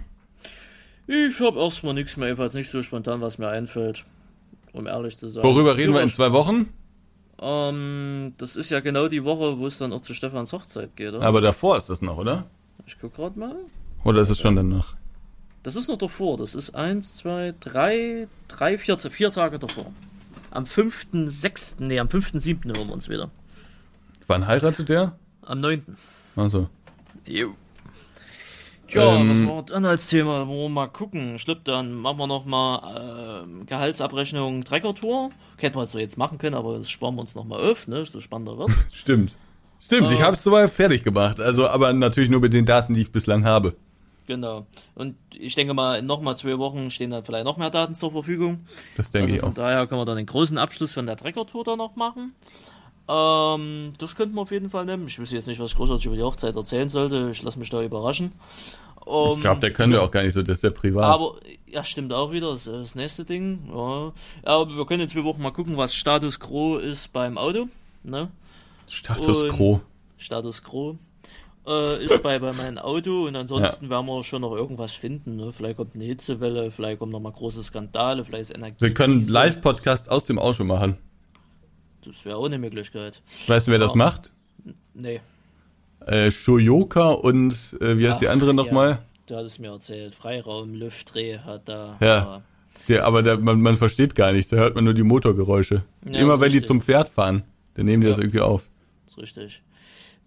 Ich habe erstmal nichts mehr, jedenfalls nicht so spontan, was mir einfällt. Um ehrlich zu sein. Worüber reden wir in zwei Wochen? Ähm, das ist ja genau die Woche, wo es dann auch zu Stefans Hochzeit geht, oder? Aber davor ist das noch, oder? Ich guck gerade mal. Oder ist es schon danach? Das ist noch davor. Das ist eins, zwei, drei, drei, vier, vier Tage davor. Am 5.6., nee, am 5.7. hören wir uns wieder. Wann heiratet der? Am 9. Also. Jo. Tja, Ähm, was war dann als Thema? Wo wir mal gucken. Schlipp, dann machen wir noch mal ähm, Gehaltsabrechnung Treckertour. Hätten wir so jetzt machen können, aber das sparen wir uns noch mal auf, ne? So spannender wird's. Stimmt. Stimmt, ich Ah. habe es soweit fertig gemacht. Also, aber natürlich nur mit den Daten, die ich bislang habe. Genau. Und ich denke mal, in noch mal zwei Wochen stehen dann vielleicht noch mehr Daten zur Verfügung. Das denke Also ich von auch. daher können wir dann den großen Abschluss von der Treckertour dann noch machen. Ähm, das könnten wir auf jeden Fall nehmen. Ich wüsste jetzt nicht, was ich großartig über die Hochzeit erzählen sollte. Ich lasse mich da überraschen. Ähm, Ich glaube, der können wir auch gar nicht so, das ist ja privat. Aber, ja, stimmt auch wieder, das, ist das nächste Ding. Ja. Aber wir können in zwei Wochen mal gucken, was Status Quo ist beim Auto. Ne? Status und- quo. Status Quo. Äh, ist bei, bei meinem Auto und ansonsten ja. werden wir schon noch irgendwas finden. Ne? Vielleicht kommt eine Hitzewelle, vielleicht kommen noch mal große Skandale, vielleicht ist Energie. Wir können Live-Podcasts aus dem Auto machen. Das wäre auch eine Möglichkeit. Weißt du, wer das macht? Nee. Äh, Shoyoka und äh, wie heißt Ach, die andere nochmal? Ja, du hattest es mir erzählt. Freiraum, Lüftdreh hat da. Ja. Der, aber der, man, man versteht gar nichts, da hört man nur die Motorgeräusche. Ja, Immer wenn richtig. die zum Pferd fahren, dann nehmen die ja. das irgendwie auf. Das ist richtig.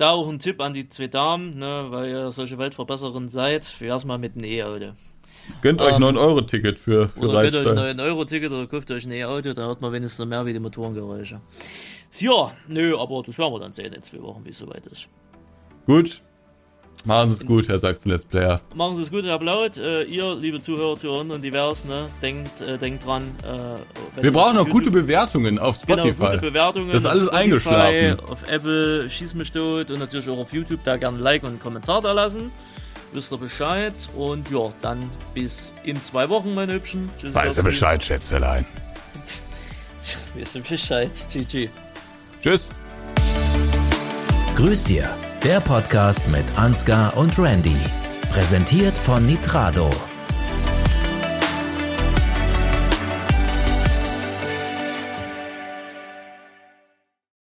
Da auch ein Tipp an die zwei Damen, ne, weil ihr solche Weltverbessererinnen seid, wie wär's mal mit einem E-Auto. Gönnt ähm, euch 9-Euro-Ticket für, für Oder gönnt euch ein 9-Euro-Ticket oder kauft euch ein E-Auto, dann hört man wenigstens mehr wie die Motorengeräusche. Ja, nö, aber das werden wir dann sehen in zwei Wochen, wie es soweit ist. Gut. Machen Sie es gut, Herr Sachsen Let's Player. Machen Sie es gut, Herr Blaut. Äh, ihr, liebe Zuhörer, Zuhörerinnen und divers, ne, denkt, äh, denkt dran. Äh, Wir brauchen noch gute Bewertungen auf Spotify. Genau, gute Bewertungen. Das ist alles Spotify, eingeschlafen. Auf Apple, Schieß mich tot und natürlich auch auf YouTube. Da gerne ein Like und einen Kommentar da lassen. Wisst ihr Bescheid. Und ja, dann bis in zwei Wochen, meine Hübschen. Tschüss. Weiß ihr Bescheid, Schätzelein. Wir wissen Bescheid. GG. Tschüss. Grüß dir, der Podcast mit Ansgar und Randy. Präsentiert von Nitrado.